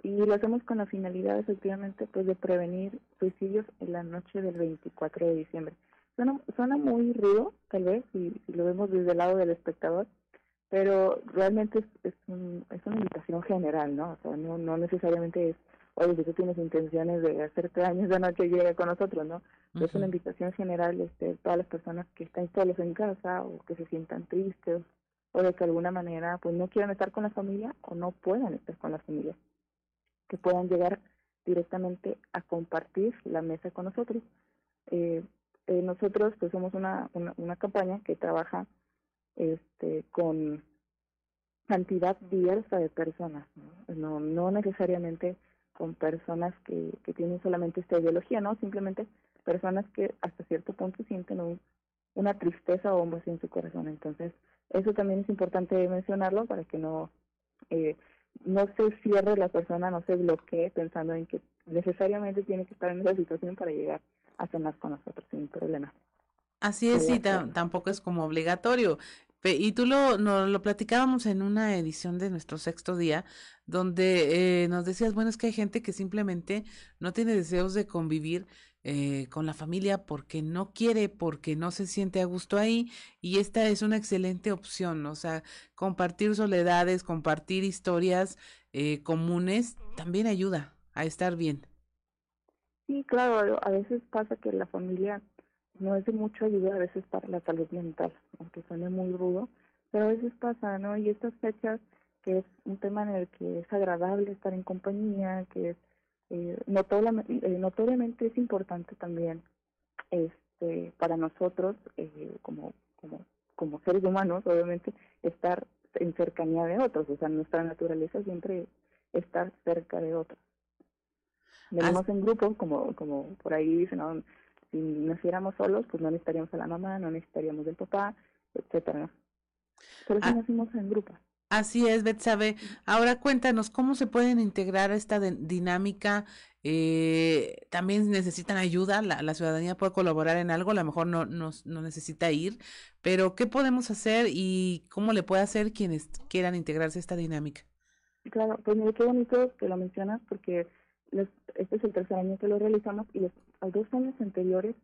y lo hacemos con la finalidad efectivamente pues de prevenir suicidios en la noche del 24 de diciembre. suena, suena muy rudo, tal vez, si lo vemos desde el lado del espectador, pero realmente es, es, un, es una invitación general, ¿no? O sea, no, no necesariamente es, oye, si tú tienes intenciones de hacerte daño esa noche, llega con nosotros, ¿no? Es una invitación general, este, todas las personas que están solos en casa o que se sientan tristes o de que alguna manera pues no quieran estar con la familia o no puedan estar con la familia, que puedan llegar directamente a compartir la mesa con nosotros. Eh, eh, nosotros pues somos una, una, una campaña que trabaja este, con cantidad diversa de personas, ¿no? no, no necesariamente con personas que, que tienen solamente esta ideología, no, simplemente personas que hasta cierto punto sienten un, una tristeza o un vacío en su corazón. Entonces, eso también es importante mencionarlo para que no eh, no se cierre la persona, no se bloquee pensando en que necesariamente tiene que estar en esa situación para llegar a cenar con nosotros sin problema. Así es, sí, tampoco es como obligatorio. Y tú lo, no, lo platicábamos en una edición de nuestro sexto día, donde eh, nos decías, bueno, es que hay gente que simplemente no tiene deseos de convivir eh, con la familia porque no quiere, porque no se siente a gusto ahí, y esta es una excelente opción, o sea, compartir soledades, compartir historias eh, comunes, también ayuda a estar bien. Sí, claro, a veces pasa que la familia no es de mucha ayuda a veces para la salud mental, aunque suene muy rudo, pero a veces pasa, ¿no? Y estas fechas, que es un tema en el que es agradable estar en compañía, que es eh, eh, notoriamente es importante también este para nosotros eh, como, como, como seres humanos, obviamente, estar en cercanía de otros, o sea, nuestra naturaleza siempre estar cerca de otros. Venimos en grupo, como, como por ahí dicen, ¿no? Si naciéramos solos, pues no necesitaríamos a la mamá, no necesitaríamos del papá, etcétera. Pero si ah, nacimos en grupo. Así es, Betsabe. Ahora cuéntanos cómo se pueden integrar esta dinámica. Eh, También necesitan ayuda. La, la, ciudadanía puede colaborar en algo. A lo mejor no, no, no necesita ir, pero ¿qué podemos hacer y cómo le puede hacer quienes quieran integrarse a esta dinámica? Claro, pues mire qué bonito que lo mencionas porque este es el tercer año que lo realizamos y los, dos años anteriores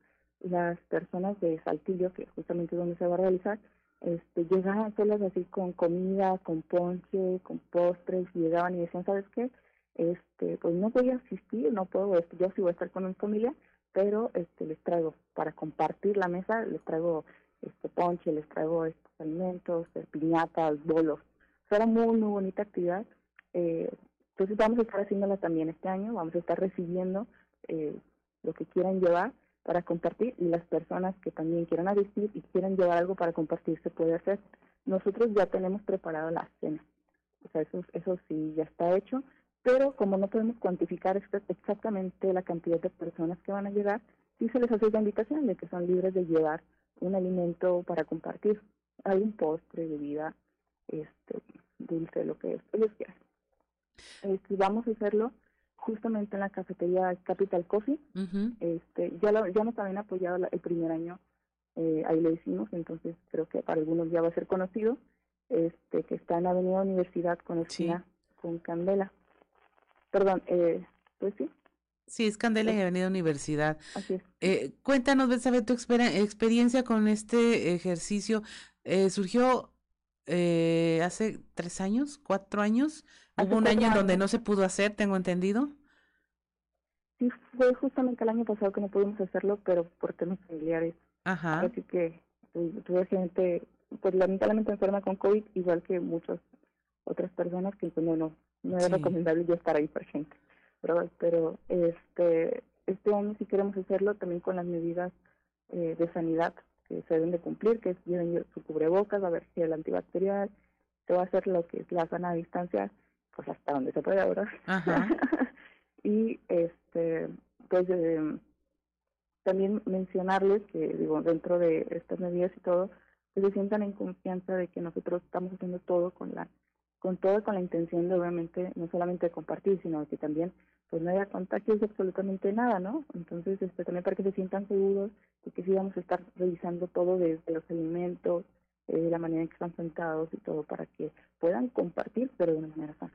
las personas de Saltillo, que justamente es donde se va a realizar, este, llegaban solas así con comida, con ponche, con postres, llegaban y decían, ¿sabes qué? Este, pues no voy a asistir, no puedo, este, yo sí voy a estar con mi familia, pero este, les traigo, para compartir la mesa, les traigo este ponche, les traigo estos alimentos, piñatas, bolos. O era muy, muy bonita actividad. Eh, entonces vamos a estar haciéndola también este año, vamos a estar recibiendo eh, lo que quieran llevar para compartir y las personas que también quieran asistir y quieran llevar algo para compartir se puede hacer. Nosotros ya tenemos preparado la cena, o sea, eso, eso sí ya está hecho, pero como no podemos cuantificar exactamente la cantidad de personas que van a llegar, sí se les hace la invitación de que son libres de llevar un alimento para compartir, algún postre, bebida, este, dulce, lo que ellos quieran. Este, vamos a hacerlo justamente en la cafetería Capital Coffee. este, ya, lo, ya nos habían apoyado el primer año, eh, ahí lo hicimos, entonces creo que para algunos ya va a ser conocido, este, que está en Avenida Universidad con esquina con Candela. Perdón, eh, pues sí. Sí, es Candela y Avenida Universidad. Así es. Eh, cuéntanos, saber tu experiencia con este ejercicio. Eh, surgió eh, hace tres años, cuatro años. Hubo un año en donde no se pudo hacer, tengo entendido. Sí, fue justamente el año pasado que no pudimos hacerlo, pero por temas familiares. Ajá. Así que tuve gente, pues lamentablemente enferma con COVID, igual que muchas otras personas que pues, no, no, no era recomendable yo estar ahí presente. Pero, pero este, este año sí queremos hacerlo también con las medidas eh, de sanidad que se deben de cumplir, que es lleven su cubrebocas, a ver si el antibacterial, se va a hacer lo que es la sana distancia pues hasta donde se puede ahora. y este, pues eh, también mencionarles que, digo, dentro de estas medidas y todo, que se sientan en confianza de que nosotros estamos haciendo todo con la con todo con la intención de obviamente no solamente de compartir sino que también pues no haya contagios de absolutamente nada no entonces este también para que se sientan seguros y que sí vamos a estar revisando todo desde los alimentos eh, la manera en que están sentados y todo para que puedan compartir pero de una manera sana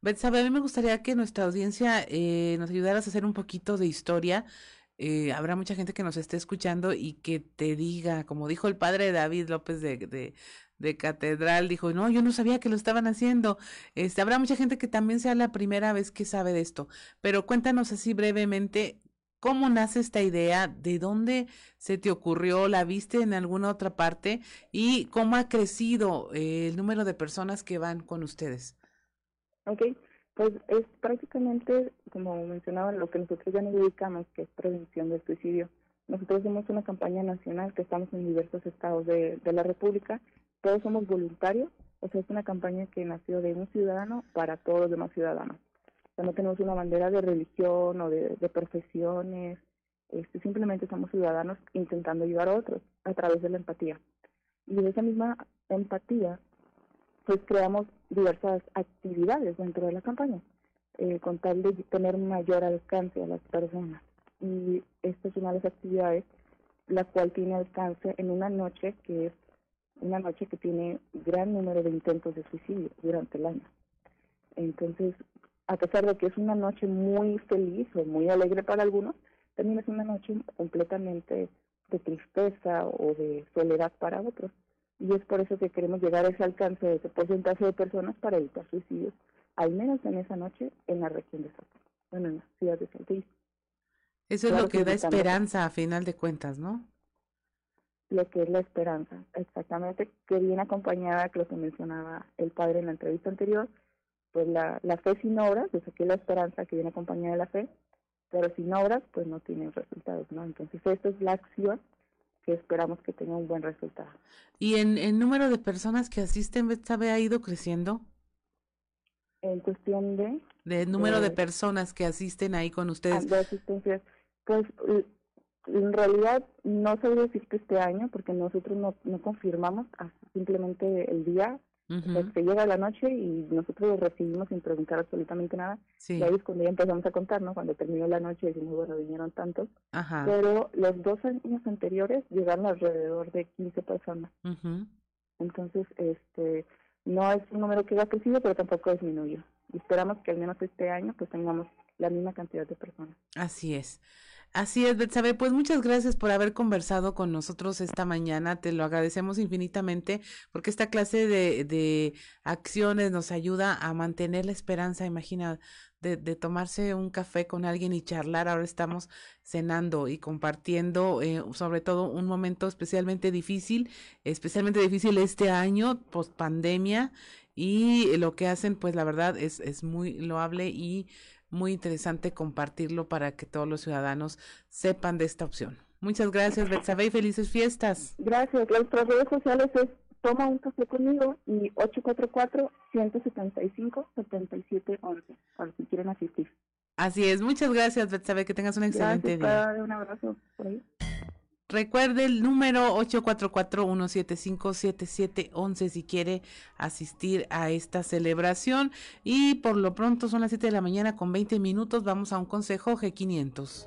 Betsabe, a mí me gustaría que nuestra audiencia eh, nos ayudaras a hacer un poquito de historia. eh, habrá mucha gente que nos esté escuchando y que te diga, como dijo el padre David López de, de, de Catedral, dijo, no, yo no sabía que lo estaban haciendo. Este, habrá mucha gente que también sea la primera vez que sabe de esto, pero cuéntanos así brevemente ¿Cómo nace esta idea? ¿De dónde se te ocurrió? ¿La viste en alguna otra parte? ¿Y cómo ha crecido eh, el número de personas que van con ustedes? Ok, pues es prácticamente, como mencionaba, lo que nosotros ya nos dedicamos, que es prevención del suicidio. Nosotros hacemos una campaña nacional que estamos en diversos estados de, de la República. Todos somos voluntarios, o sea, es una campaña que nació de un ciudadano para todos los demás ciudadanos no tenemos una bandera de religión o de, profesiones, este, simplemente somos ciudadanos intentando ayudar a otros a través de la empatía. Y de esa misma empatía, pues creamos diversas actividades dentro de la campaña, eh, con tal de tener mayor alcance a las personas. Y esta es las actividades la cual tiene alcance en una noche que es una noche que tiene gran número de intentos de suicidio durante el año. Entonces, a pesar de que es una noche muy feliz o muy alegre para algunos, también es una noche completamente de tristeza o de soledad para otros. Y es por eso que queremos llegar a ese alcance de ese porcentaje de personas para evitar suicidios, al menos en esa noche en la región de Salta, bueno, en la ciudad de Saltillo. Eso es lo que da esperanza a final de cuentas, ¿no? Lo que es la esperanza, exactamente, que viene acompañada, que lo que mencionaba el padre en la entrevista anterior, pues la, la fe sin obras, pues aquí la esperanza que viene acompañada de la fe, pero sin obras pues no tienen resultados, ¿no? Entonces esta es la acción que esperamos que tenga un buen resultado. ¿Y en el número de personas que asisten, sabe, ha ido creciendo? En cuestión de... De número de, personas que asisten ahí con ustedes. De asistencias. Pues en realidad no sabría decir que este año, porque nosotros no, no confirmamos simplemente el día que llega la noche y nosotros lo recibimos sin preguntar absolutamente nada. Y ahí es cuando ya empezamos a contar, ¿no? Cuando terminó la noche decimos, bueno, vinieron tantos. Pero los dos años anteriores llegaron alrededor de 15 personas. Entonces, este, no es un número que ha crecido, pero tampoco disminuyó. Y esperamos que al menos este año pues tengamos la misma cantidad de personas. Así es. Así es, Betsabe. Pues muchas gracias por haber conversado con nosotros esta mañana. Te lo agradecemos infinitamente porque esta clase de, de acciones nos ayuda a mantener la esperanza. Imagina, de, de, tomarse un café con alguien y charlar. Ahora estamos cenando y compartiendo, eh, sobre todo un momento especialmente difícil, especialmente difícil este año, post pandemia. Y lo que hacen, pues la verdad es, es muy loable y muy interesante compartirlo para que todos los ciudadanos sepan de esta opción. Muchas gracias, Betsabe, y felices fiestas. Gracias. Nuestras redes sociales es Toma un café conmigo y 844-175-7711, para si quieren asistir. Así es. Muchas gracias, Betsabe. Que tengas un excelente día. Un abrazo. Por ahí. Recuerde el número 844-175-7711 si quiere asistir a esta celebración. Y por lo pronto son las 7 de la mañana con 20 minutos. Vamos a un consejo G500.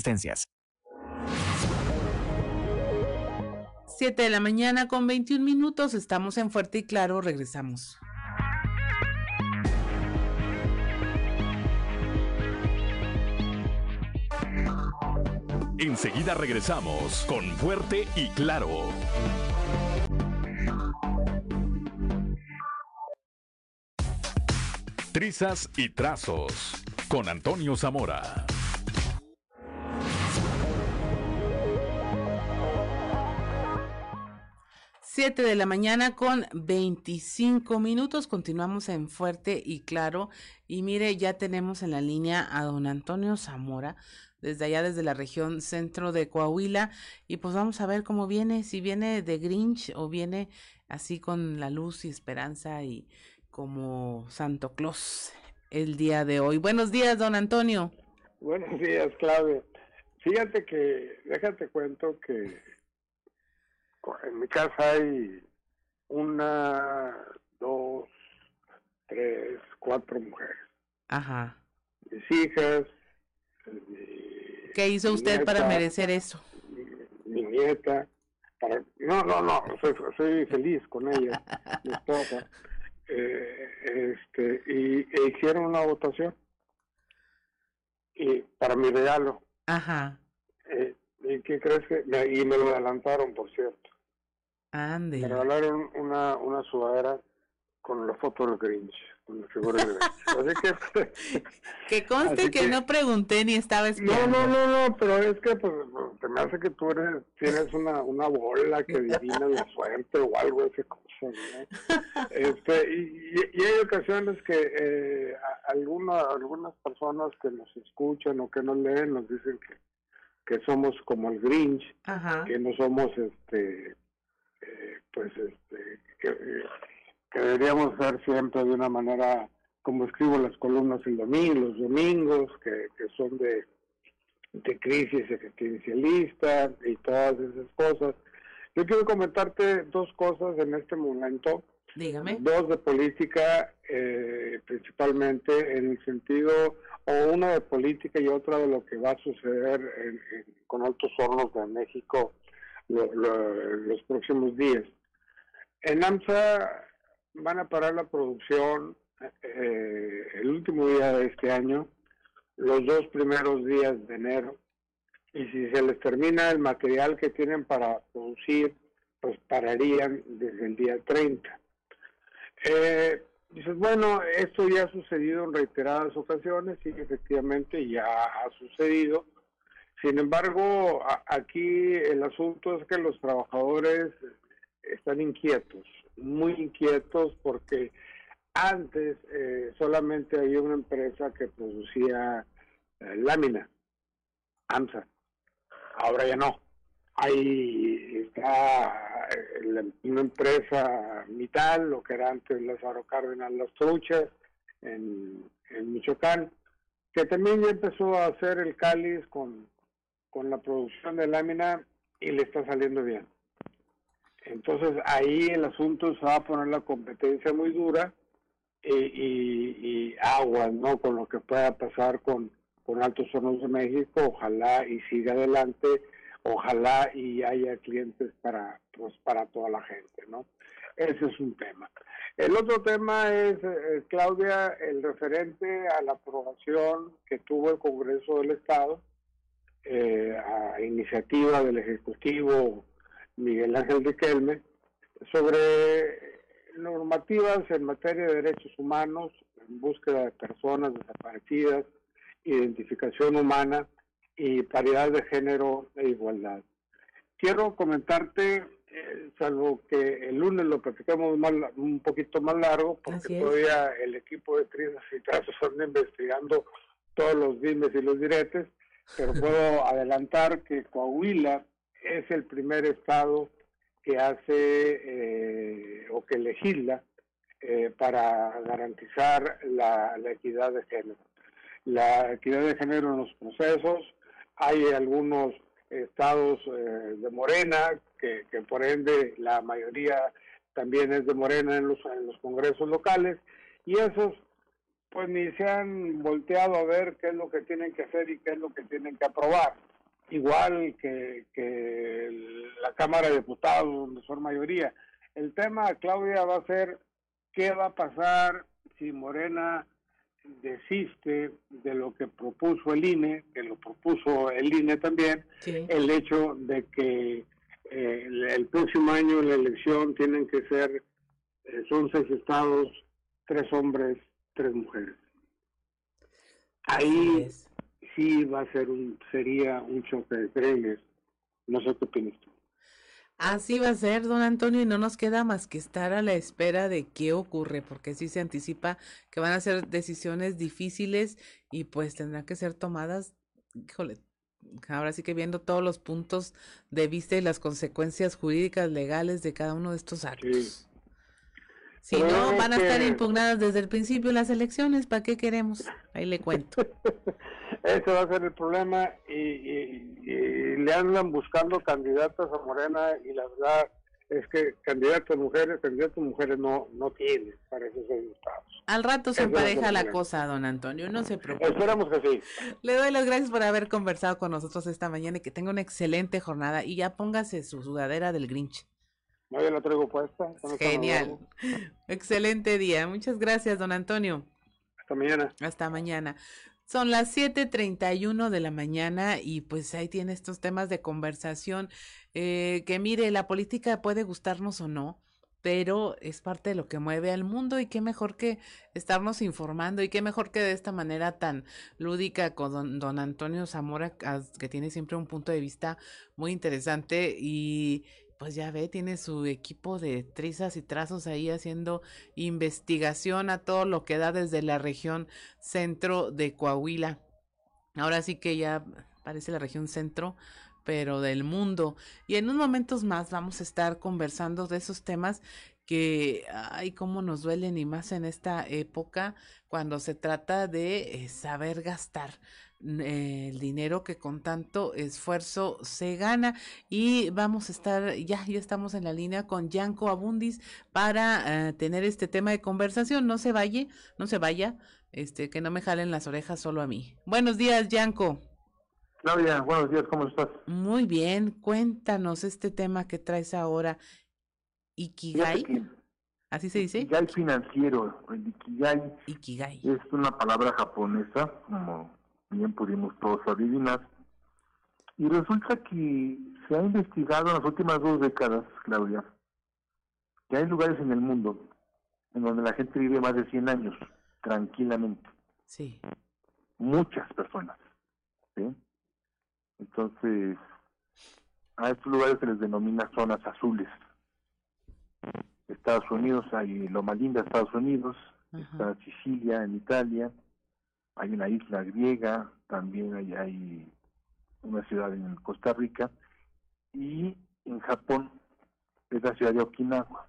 existencias. 7 de la mañana con 21 minutos, estamos en Fuerte y Claro, regresamos. Enseguida regresamos con Fuerte y Claro. Trizas y Trazos con Antonio Zamora. 7 de la mañana con 25 minutos. Continuamos en Fuerte y Claro. Y mire, ya tenemos en la línea a don Antonio Zamora, desde allá, desde la región centro de Coahuila. Y pues vamos a ver cómo viene, si viene de Grinch o viene así con la luz y esperanza y como Santo Claus el día de hoy. Buenos días, don Antonio. Buenos días, Claudia. Fíjate que, déjate cuento que en mi casa hay una, dos, tres, cuatro mujeres. Ajá. Mis hijas. ¿Qué hizo usted para merecer eso? Mi, nieta. Para, no, no, no, soy, feliz con ella, mi esposa. Eh, este, y e hicieron una votación y para mi regalo. Ajá. Eh, ¿Y qué crees que? y me lo adelantaron, por cierto. Ande. Me regalaron una, una sudadera con la foto del Grinch, con la figura del Grinch. Así que... que conste que, no pregunté ni estaba esperando. No, no, no, no, pero es que pues, te me hace que tú eres, tienes una, una bola que adivina la suerte o algo de ese cosa, ¿no? Este, y, y, hay ocasiones que eh, alguna, algunas personas que nos escuchan o que nos leen nos dicen que, que somos como el Grinch, que no somos este eh, pues este que, que deberíamos ser siempre de una manera como escribo las columnas el domingo, los domingos, que, que son de, de crisis existencialista y todas esas cosas. Yo quiero comentarte dos cosas en este momento. Dígame. Dos de política, eh, principalmente en el sentido, o una de política y otra de lo que va a suceder con Altos Hornos de México los próximos días. En AMSA van a parar la producción eh, el último día de este año, los dos primeros días de enero, y si se les termina el material que tienen para producir, pues pararían desde el día 30. Eh, dices, bueno, esto ya ha sucedido en reiteradas ocasiones, y efectivamente ya ha sucedido. Sin embargo, aquí el asunto es que los trabajadores están inquietos, muy inquietos porque antes eh, solamente había una empresa que producía eh, lámina, AMSA. Ahora ya no. Ahí está eh, una empresa Mital, lo que era antes Lázaro Cárdenas Las Truchas, en, en Michoacán, que también ya empezó a hacer el cáliz con, con la producción de lámina y le está saliendo bien. Entonces ahí el asunto se va a poner la competencia muy dura y, y, agua, ¿no? Con lo que pueda pasar con, con Altos Hornos de México, ojalá y siga adelante, ojalá y haya clientes para, pues, para toda la gente, ¿no? Ese es un tema. El otro tema es, eh, Claudia, el referente a la aprobación que tuvo el Congreso del Estado eh, a iniciativa del Ejecutivo Miguel Ángel Riquelme sobre normativas en materia de derechos humanos, en búsqueda de personas desaparecidas, identificación humana y paridad de género e igualdad. Quiero comentarte, eh, salvo que el lunes lo platicamos un poquito más largo, porque todavía el equipo de Trizas y Trazos están investigando todos los dimes y los diretes, pero puedo adelantar que Coahuila es el primer estado que hace eh, o que legisla eh, para garantizar la, equidad de género. La equidad de género en los procesos, hay algunos estados eh, de Morena, que, por ende la mayoría también es de Morena en los, en los congresos locales, y esos pues ni se han volteado a ver qué es lo que tienen que hacer y qué es lo que tienen que aprobar igual que, la Cámara de Diputados, donde son mayoría. El tema, Claudia, va a ser qué va a pasar si Morena desiste de lo que propuso el INE, que lo propuso el INE también, el hecho de que eh, el, próximo año en la elección tienen que ser, eh, son seis estados, tres hombres, tres mujeres. Ahí sí va a ser un, sería un choque de trenes. No sé qué opinas tú. Así va a ser, don Antonio, y no nos queda más que estar a la espera de qué ocurre, porque sí se anticipa que van a ser decisiones difíciles y pues tendrán que ser tomadas, híjole, ahora sí que viendo todos los puntos de vista y las consecuencias jurídicas legales de cada uno de estos actos. Si no, van a estar impugnadas desde el principio las elecciones, ¿para qué queremos? Ahí le cuento. Ese va a ser el problema y, le andan buscando candidatas a Morena y la verdad es que candidatos mujeres, candidatos mujeres no, no tienen para esos estados. Al rato se empareja la cosa, don Antonio, no se preocupe. Esperamos que sí. Le doy las gracias por haber conversado con nosotros esta mañana y que tenga una excelente jornada y ya póngase su sudadera del Grinch. No, yo la traigo puesta. Genial. Excelente día. Muchas gracias, don Antonio. Hasta mañana. Hasta mañana. Son las 7:31 de la mañana y pues ahí tiene estos temas de conversación eh, que mire, la política puede gustarnos o no, pero es parte de lo que mueve al mundo y qué mejor que estarnos informando y qué mejor que de esta manera tan lúdica con don, don Antonio Zamora, que tiene siempre un punto de vista muy interesante y, pues ya ve, tiene su equipo de trizas y trazos ahí haciendo investigación a todo lo que da desde la región centro de Coahuila. Ahora sí que ya parece la región centro, pero del mundo. Y en unos momentos más vamos a estar conversando de esos temas que, ay, cómo nos duelen y más en esta época cuando se trata de eh, saber gastar el dinero que con tanto esfuerzo se gana. Y vamos a estar ya ya estamos en la línea con Yanko Abundis para eh, tener este tema de conversación. No se vaya no se vaya este que no me jalen las orejas solo a mí. Buenos días Yanko. Claudia buenos días cómo estás muy bien cuéntanos este tema que traes ahora. Ikigai ¿Así se dice? Ikigai financiero, el Ikigai, Ikigai. es una palabra japonesa, como bien pudimos todos adivinar. Y resulta que se ha investigado en las últimas dos décadas, Claudia, que hay lugares en el mundo en donde la gente vive más de 100 años, tranquilamente. Sí. Muchas personas. ¿sí? Entonces, a estos lugares se les denomina zonas azules. Estados Unidos, hay Loma Linda, Estados Unidos, está Sicilia, en Italia, hay una isla griega, también hay, hay una ciudad en Costa Rica y en Japón es la ciudad de Okinawa.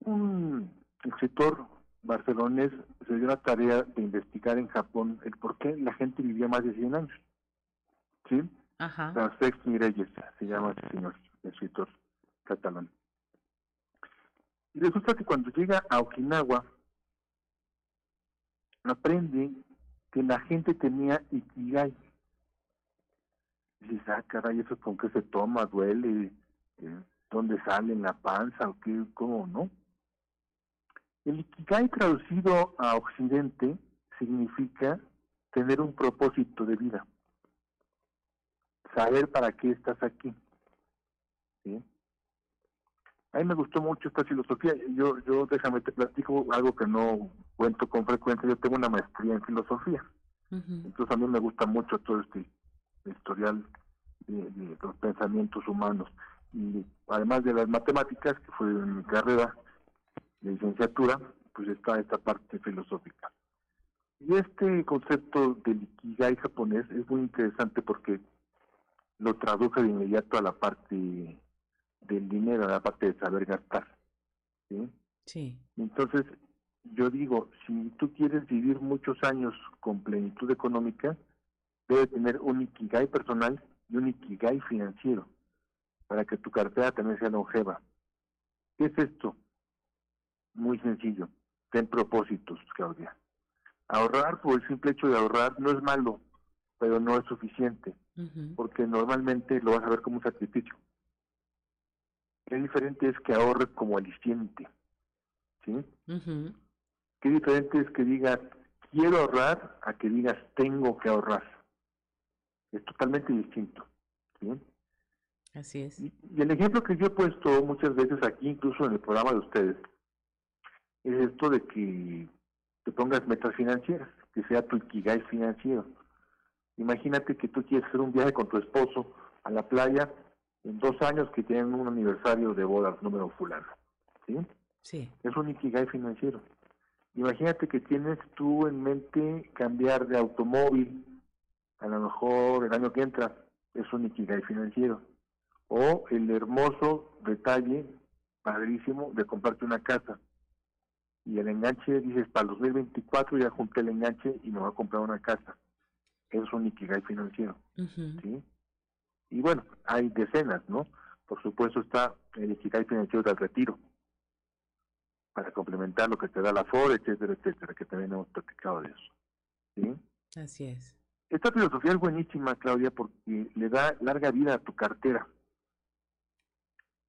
Un escritor barcelonés se dio la tarea de investigar en Japón el por qué la gente vivía más de 100 años. ¿Sí? Ajá. Francesc Mirelles se llama ese señor, escritor catalán. Y resulta que cuando llega a Okinawa, aprende que la gente tenía ikigai. Y dices, ah, caray, ¿eso con qué se toma? ¿Duele? Eh, ¿Dónde sale? ¿En la panza? ¿O qué? ¿Cómo no? El ikigai traducido a occidente significa tener un propósito de vida. Saber para qué estás aquí. ¿Sí? A mí me gustó mucho esta filosofía. Yo, yo déjame te platico algo que no cuento con frecuencia. Yo tengo una maestría en filosofía. Entonces a mí me gusta mucho todo este historial de, los pensamientos humanos. Y además de las matemáticas, que fue mi carrera de licenciatura, pues está esta parte filosófica. Y este concepto del Ikigai japonés es muy interesante porque lo traduje de inmediato a la parte del dinero, la parte de saber gastar. ¿sí? Sí. Entonces, yo digo, si tú quieres vivir muchos años con plenitud económica, debes tener un ikigai personal y un ikigai financiero para que tu cartera también sea longeva. ¿Qué es esto? Muy sencillo. Ten propósitos, Claudia. Ahorrar por el simple hecho de ahorrar no es malo, pero no es suficiente, porque normalmente lo vas a ver como un sacrificio. Qué diferente es que ahorre como aliciente. ¿Sí? Qué diferente es que digas quiero ahorrar a que digas tengo que ahorrar. Es totalmente distinto. ¿sí? Así es. Y, el ejemplo que yo he puesto muchas veces aquí, incluso en el programa de ustedes, es esto de que te pongas metas financieras, que sea tu ikigai financiero. Imagínate que tú quieres hacer un viaje con tu esposo a la playa en dos años que tienen un aniversario de bodas número fulano. ¿Sí? Sí. Es un ikigai financiero. Imagínate que tienes tú en mente cambiar de automóvil, a lo mejor el año que entra, es un ikigai financiero. O el hermoso detalle padrísimo de comprarte una casa. Y el enganche, dices, para el 2024 ya junté el enganche y me voy a comprar una casa. Es un Ikigai financiero. ¿sí? Y bueno, hay decenas, ¿no? Por supuesto está el Ikigai financiero del retiro, para complementar lo que te da la FOR, etcétera, etcétera, que también hemos platicado de eso. ¿sí? Así es. Esta filosofía es buenísima, Claudia, porque le da larga vida a tu cartera.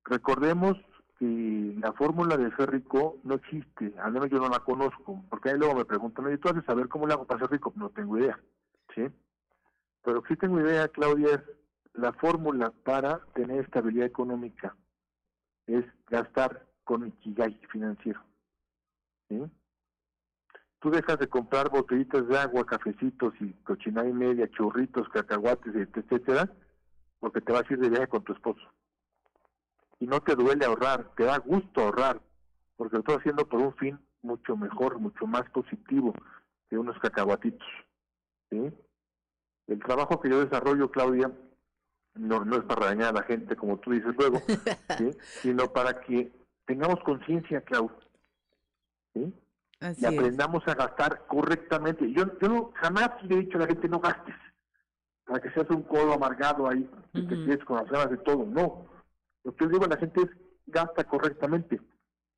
Recordemos que la fórmula de ser rico no existe, al menos yo no la conozco, porque ahí luego me preguntan, ¿y tú has de saber cómo le hago para ser rico? No tengo idea, ¿sí? Pero sí tengo idea, Claudia, es la fórmula para tener estabilidad económica es gastar con Ikigai financiero. ¿sí? Tú dejas de comprar botellitas de agua, cafecitos y cochinada y media, churritos, cacahuates, etcétera, porque te vas a ir de viaje con tu esposo. Y no te duele ahorrar, te da gusto ahorrar, porque lo estás haciendo por un fin mucho mejor, mucho más positivo que unos cacahuatitos. ¿sí? El trabajo que yo desarrollo, Claudia, no, no es para dañar a la gente, como tú dices luego, ¿sí? sino para que tengamos conciencia, Clau, ¿sí? y aprendamos a gastar correctamente. Yo, yo no, jamás le he dicho a la gente no gastes, para que seas un codo amargado ahí, que te quedes con las ganas de todo. No, lo que yo digo a la gente es gasta correctamente.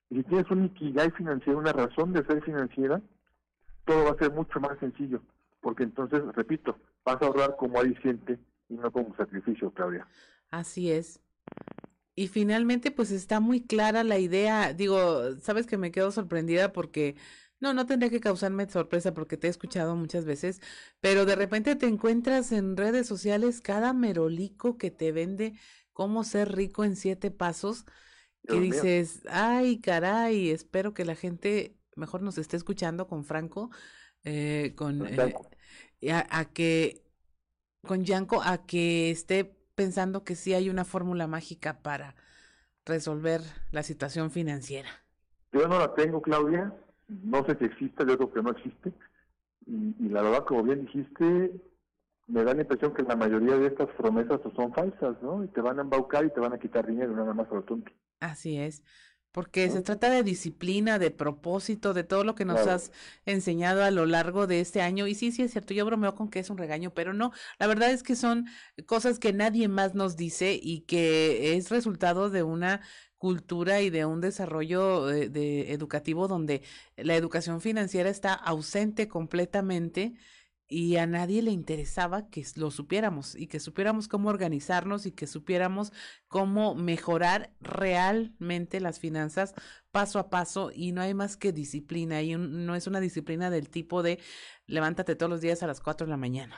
Y si tienes un ikigai financiero, una razón de ser financiera, todo va a ser mucho más sencillo, porque entonces, repito, vas a ahorrar como aliciente y no como sacrificio, Claudia. Así es. Y finalmente, pues está muy clara la idea. Digo, sabes que me quedo sorprendida porque no, no tendría que causarme sorpresa porque te he escuchado muchas veces, pero de repente te encuentras en redes sociales cada merolico que te vende cómo ser rico en siete pasos, que dices, ay, caray, espero que la gente mejor nos esté escuchando con Franco, eh, con eh, a, que con Yanko a que esté pensando que sí hay una fórmula mágica para resolver la situación financiera. Yo no la tengo, Claudia. No sé si existe, yo creo que no existe. Y, la verdad, como bien dijiste, me da la impresión que la mayoría de estas promesas son falsas, ¿no? Y te van a embaucar y te van a quitar dinero, nada más a lo tonto. Así es porque se trata de disciplina, de propósito, de todo lo que nos has enseñado a lo largo de este año. Y sí, sí es cierto, yo bromeo con que es un regaño, pero no, la verdad es que son cosas que nadie más nos dice y que es resultado de una cultura y de un desarrollo de, de educativo donde la educación financiera está ausente completamente y a nadie le interesaba que lo supiéramos y que supiéramos cómo organizarnos y que supiéramos cómo mejorar realmente las finanzas paso a paso y no hay más que disciplina y no es una disciplina del tipo de levántate todos los días a las 4 de la mañana.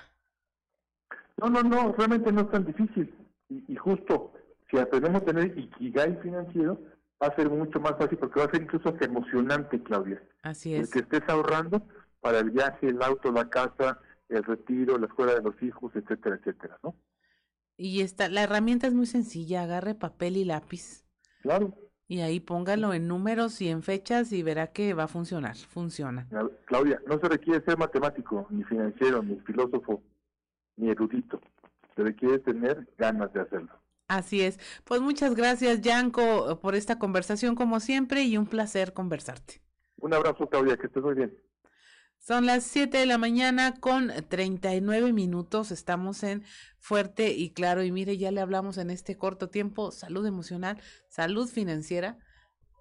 No, no, no, realmente no es tan difícil y, justo si aprendemos a tener ikigai financiero va a ser mucho más fácil porque va a ser incluso emocionante, Claudia. Así es. El que estés ahorrando para el viaje, el auto, la casa, el retiro, la escuela de los hijos, etcétera, etcétera, ¿no? Y esta, la herramienta es muy sencilla, agarre papel y lápiz. Claro. Y ahí póngalo en números y en fechas y verá que va a funcionar, funciona. Claudia, no se requiere ser matemático, ni financiero, ni filósofo, ni erudito. Se requiere tener ganas de hacerlo. Así es. Pues muchas gracias, Yanko, por esta conversación como siempre y un placer conversarte. Un abrazo, Claudia, que estés muy bien. Son las 7 de la mañana con 39 minutos. Estamos en Fuerte y Claro. Y mire, ya le hablamos en este corto tiempo. Salud emocional, salud financiera.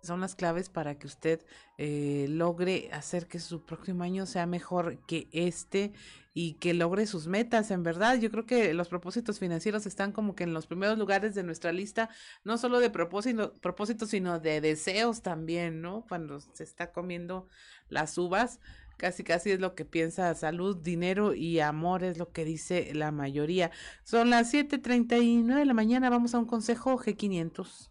Son las claves para que usted eh, logre hacer que su próximo año sea mejor que este y que logre sus metas. En verdad, yo creo que los propósitos financieros están como que en los primeros lugares de nuestra lista, no solo de propósito, propósitos, sino de deseos también, ¿no? Cuando se está comiendo las uvas Casi, casi es lo que piensa salud, dinero y amor, es lo que dice la mayoría. Son las 7:39 de la mañana, vamos a un consejo G500.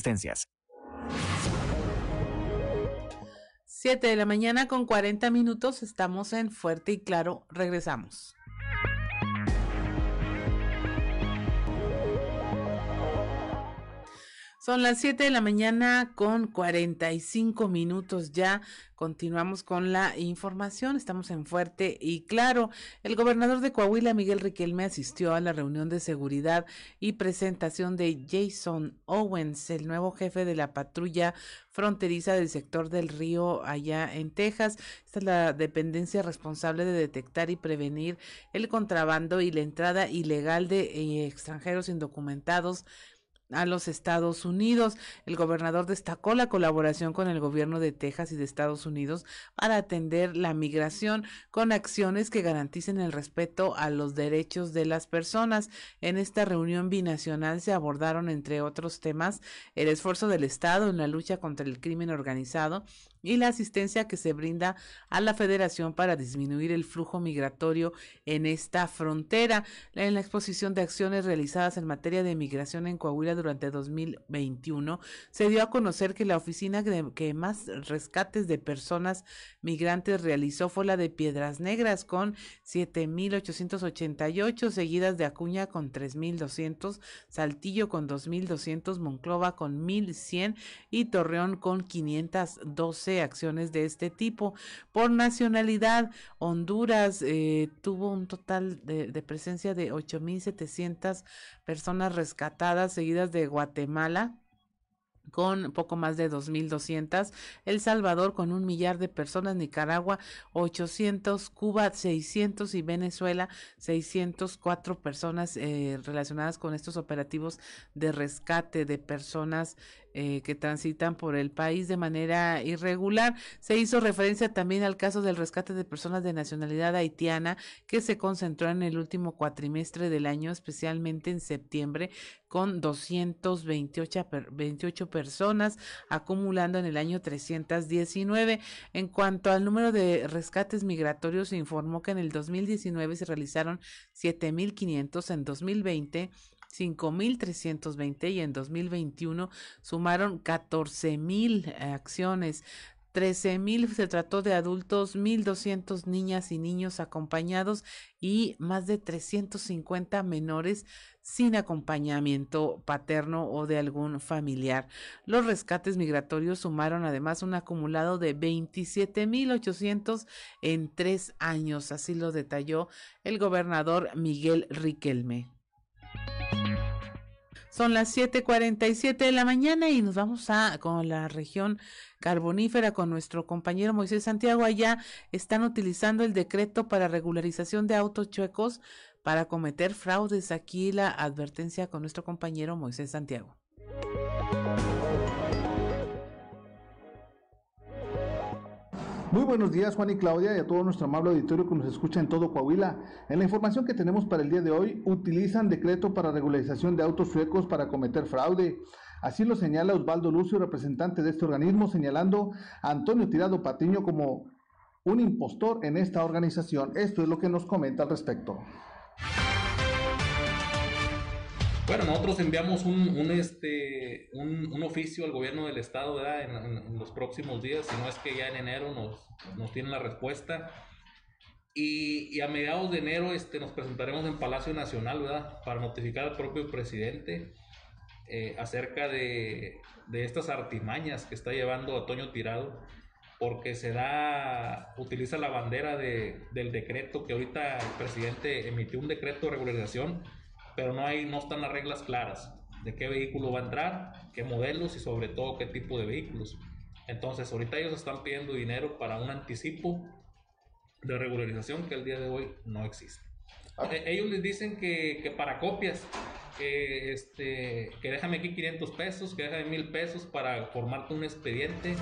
existencias. 7 de la mañana con 40 minutos. Estamos en Fuerte y Claro. Regresamos. Son las 7 de la mañana con 45 minutos ya. Continuamos con la información. Estamos en Fuerte y Claro. El gobernador de Coahuila, Miguel Riquelme, asistió a la reunión de seguridad y presentación de Jason Owens, el nuevo jefe de la patrulla fronteriza del sector del río allá en Texas. Esta es la dependencia responsable de detectar y prevenir el contrabando y la entrada ilegal de eh, extranjeros indocumentados a los Estados Unidos. El gobernador destacó la colaboración con el gobierno de Texas y de Estados Unidos para atender la migración con acciones que garanticen el respeto a los derechos de las personas. En esta reunión binacional se abordaron, entre otros temas, el esfuerzo del Estado en la lucha contra el crimen organizado y la asistencia que se brinda a la federación para disminuir el flujo migratorio en esta frontera. En la exposición de acciones realizadas en materia de migración en Coahuila durante 2021, se dio a conocer que la oficina que más rescates de personas migrantes realizó fue la de Piedras Negras con 7.888, seguidas de Acuña con 3.200, Saltillo con 2.200, Monclova con 1.100 y Torreón con 512 acciones de este tipo. Por nacionalidad, Honduras eh, tuvo un total de, presencia de 8.700 personas rescatadas, seguidas de Guatemala con poco más de 2.200, El Salvador con un millar de personas, Nicaragua 800, Cuba 600 y Venezuela 604 personas eh, relacionadas con estos operativos de rescate de personas eh, que transitan por el país de manera irregular. Se hizo referencia también al caso del rescate de personas de nacionalidad haitiana que se concentró en el último cuatrimestre del año, especialmente en septiembre, con 228 28 personas, acumulando en el año 319. En cuanto al número de rescates migratorios, se informó que en el 2019 se realizaron 7.500, en 2020 5.320 y en 2021 sumaron 14.000 acciones. 13.000 se trató de adultos, 1.200 niñas y niños acompañados y más de 350 menores sin acompañamiento paterno o de algún familiar. Los rescates migratorios sumaron además un acumulado de 27.800 en tres años, así lo detalló el gobernador Miguel Riquelme. Son las 7:47 de la mañana y nos vamos a con la región carbonífera con nuestro compañero Moisés Santiago. Allá están utilizando el decreto para regularización de autos chuecos para cometer fraudes. Aquí la advertencia con nuestro compañero Moisés Santiago. Muy buenos días Juan y Claudia y a todo nuestro amable auditorio que nos escucha en todo Coahuila. En la información que tenemos para el día de hoy, utilizan decreto para regularización de autos suecos para cometer fraude. Así lo señala Osvaldo Lucio, representante de este organismo, señalando a Antonio Tirado Patiño como un impostor en esta organización. Esto es lo que nos comenta al respecto. Bueno, nosotros enviamos un, un este, un, un, oficio al gobierno del estado ¿verdad? En, en, los próximos días, si no es que ya en enero nos, nos tienen la respuesta. Y, y, a mediados de enero este, nos presentaremos en Palacio Nacional ¿verdad? para notificar al propio presidente eh, acerca de, de, estas artimañas que está llevando Antonio Tirado, porque se da, utiliza la bandera de, del decreto que ahorita el presidente emitió un decreto de regularización pero no, hay, no están las reglas claras de qué vehículo va a entrar, qué modelos y sobre todo qué tipo de vehículos. Entonces, ahorita ellos están pidiendo dinero para un anticipo de regularización que el día de hoy no existe. E, ellos les dicen que, que para copias que, este, que déjame aquí 500 pesos, que déjame 1000 pesos para formarte un expediente.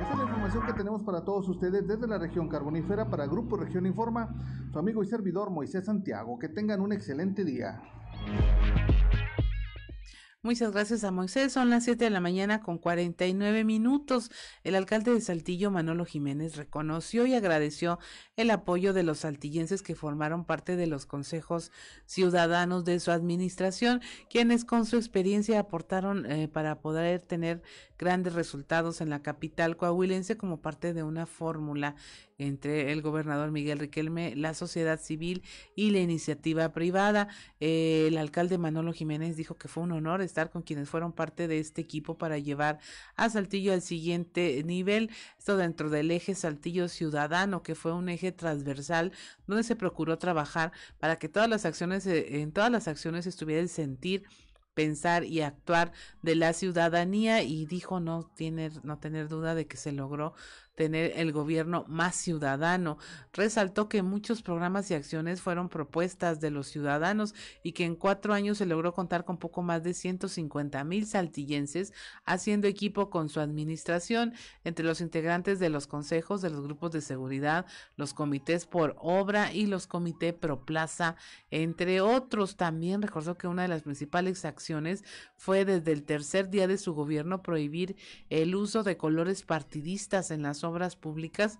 Esta es la información que tenemos para todos ustedes desde la región carbonífera para Grupo Región Informa, su amigo y servidor Moisés Santiago. Que tengan un excelente día. Muchas gracias a Moisés. Son las 7 de la mañana con 49 minutos. El alcalde de Saltillo, Manolo Jiménez, reconoció y agradeció el apoyo de los saltillenses que formaron parte de los consejos ciudadanos de su administración, quienes con su experiencia aportaron eh, para poder tener grandes resultados en la capital coahuilense como parte de una fórmula entre el gobernador Miguel Riquelme, la sociedad civil y la iniciativa privada. Eh, el alcalde Manolo Jiménez dijo que fue un honor estar con quienes fueron parte de este equipo para llevar a Saltillo al siguiente nivel, esto dentro del eje Saltillo Ciudadano, que fue un eje transversal donde se procuró trabajar para que todas las acciones, eh, en todas las acciones estuviera el sentir pensar y actuar de la ciudadanía y dijo no tener no tener duda de que se logró tener el gobierno más ciudadano. Resaltó que muchos programas y acciones fueron propuestas de los ciudadanos y que en cuatro años se logró contar con poco más de 150 mil saltillenses haciendo equipo con su administración entre los integrantes de los consejos de los grupos de seguridad, los comités por obra y los comités pro plaza, entre otros. También recordó que una de las principales acciones fue desde el tercer día de su gobierno prohibir el uso de colores partidistas en las obras públicas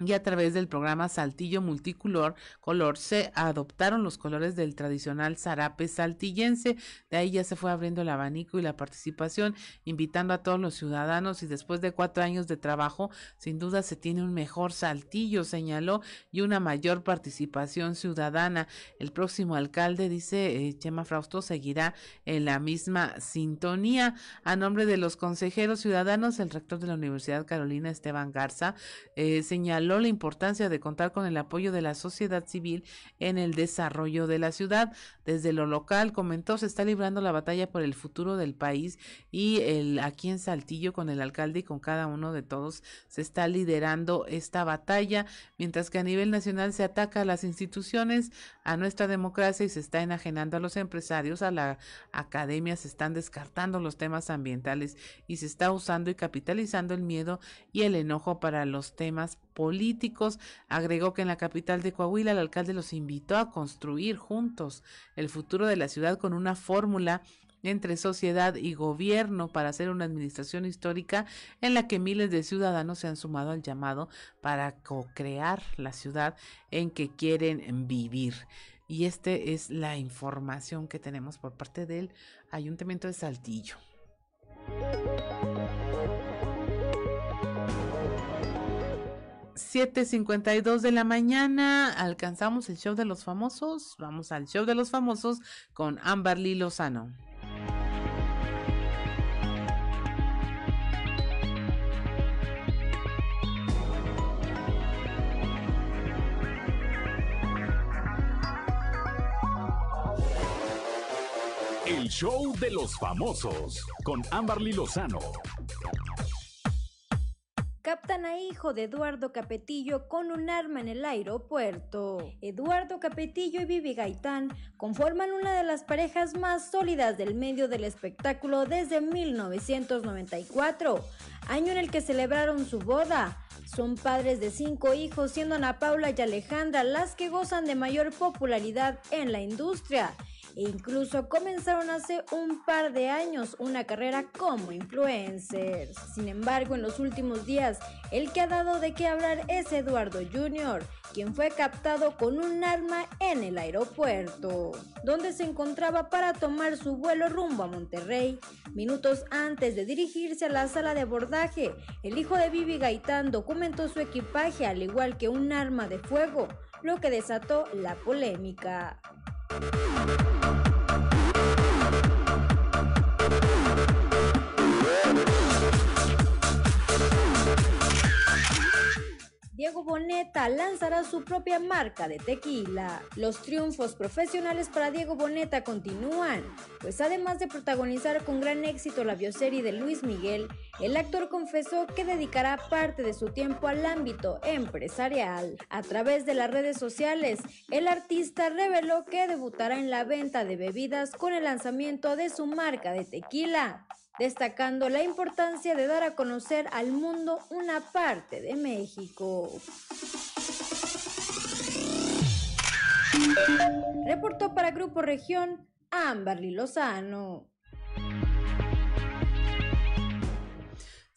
y a través del programa Saltillo Multicolor color se adoptaron los colores del tradicional zarape saltillense. De ahí ya se fue abriendo el abanico y la participación, invitando a todos los ciudadanos y después de cuatro años de trabajo, sin duda se tiene un mejor Saltillo, señaló, y una mayor participación ciudadana. El próximo alcalde, dice eh, Chema Frausto, seguirá en la misma sintonía. A nombre de los consejeros ciudadanos, el rector de la Universidad Carolina, Esteban Garza, eh, señaló la importancia de contar con el apoyo de la sociedad civil en el desarrollo de la ciudad. Desde lo local, comentó, se está librando la batalla por el futuro del país y el aquí en Saltillo con el alcalde y con cada uno de todos se está liderando esta batalla, mientras que a nivel nacional se ataca a las instituciones, a nuestra democracia y se está enajenando a los empresarios, a la academia, se están descartando los temas ambientales y se está usando y capitalizando el miedo y el enojo para los temas políticos. Agregó que en la capital de Coahuila el alcalde los invitó a construir juntos el futuro de la ciudad con una fórmula entre sociedad y gobierno para hacer una administración histórica en la que miles de ciudadanos se han sumado al llamado para co-crear la ciudad en que quieren vivir. Y esta es la información que tenemos por parte del Ayuntamiento de Saltillo. 7:52 de la mañana alcanzamos el show de los famosos. Vamos al show de los famosos con Amberly Lozano. El show de los famosos con Amberly Lozano captan a hijo de Eduardo Capetillo con un arma en el aeropuerto. Eduardo Capetillo y Vivi Gaitán conforman una de las parejas más sólidas del medio del espectáculo desde 1994, año en el que celebraron su boda. Son padres de cinco hijos, siendo Ana Paula y Alejandra las que gozan de mayor popularidad en la industria e incluso comenzaron hace un par de años una carrera como influencers. Sin embargo, en los últimos días, el que ha dado de qué hablar es Eduardo Jr., quien fue captado con un arma en el aeropuerto, donde se encontraba para tomar su vuelo rumbo a Monterrey. Minutos antes de dirigirse a la sala de abordaje, el hijo de Vivi Gaitán documentó su equipaje al igual que un arma de fuego, lo que desató la polémica. Diego Boneta lanzará su propia marca de tequila. Los triunfos profesionales para Diego Boneta continúan, pues además de protagonizar con gran éxito la bioserie de Luis Miguel, el actor confesó que dedicará parte de su tiempo al ámbito empresarial. A través de las redes sociales, el artista reveló que debutará en la venta de bebidas con el lanzamiento de su marca de tequila destacando la importancia de dar a conocer al mundo una parte de México. Reportó para Grupo Región Amberly Lozano.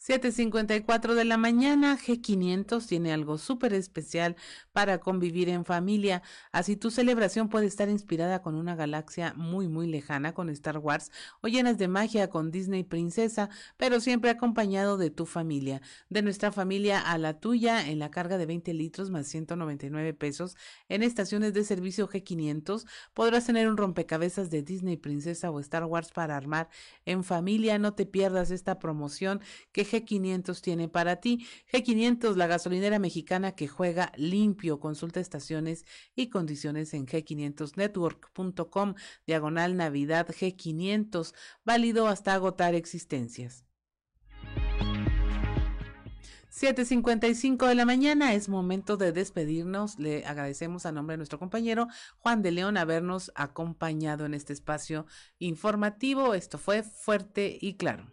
7.54 de la mañana, G500 tiene algo súper especial para convivir en familia. Así tu celebración puede estar inspirada con una galaxia muy muy lejana con Star Wars o llenas de magia con Disney Princesa, pero siempre acompañado de tu familia. De nuestra familia a la tuya en la carga de 20 litros más 199 pesos en estaciones de servicio G500 podrás tener un rompecabezas de Disney Princesa o Star Wars para armar en familia. No te pierdas esta promoción que G500 tiene para ti. G500, la gasolinera mexicana que juega limpio. Consulta estaciones y condiciones en g500network.com, diagonal Navidad G500, válido hasta agotar existencias. 7.55 de la mañana, es momento de despedirnos. Le agradecemos a nombre de nuestro compañero Juan de León habernos acompañado en este espacio informativo. Esto fue fuerte y claro.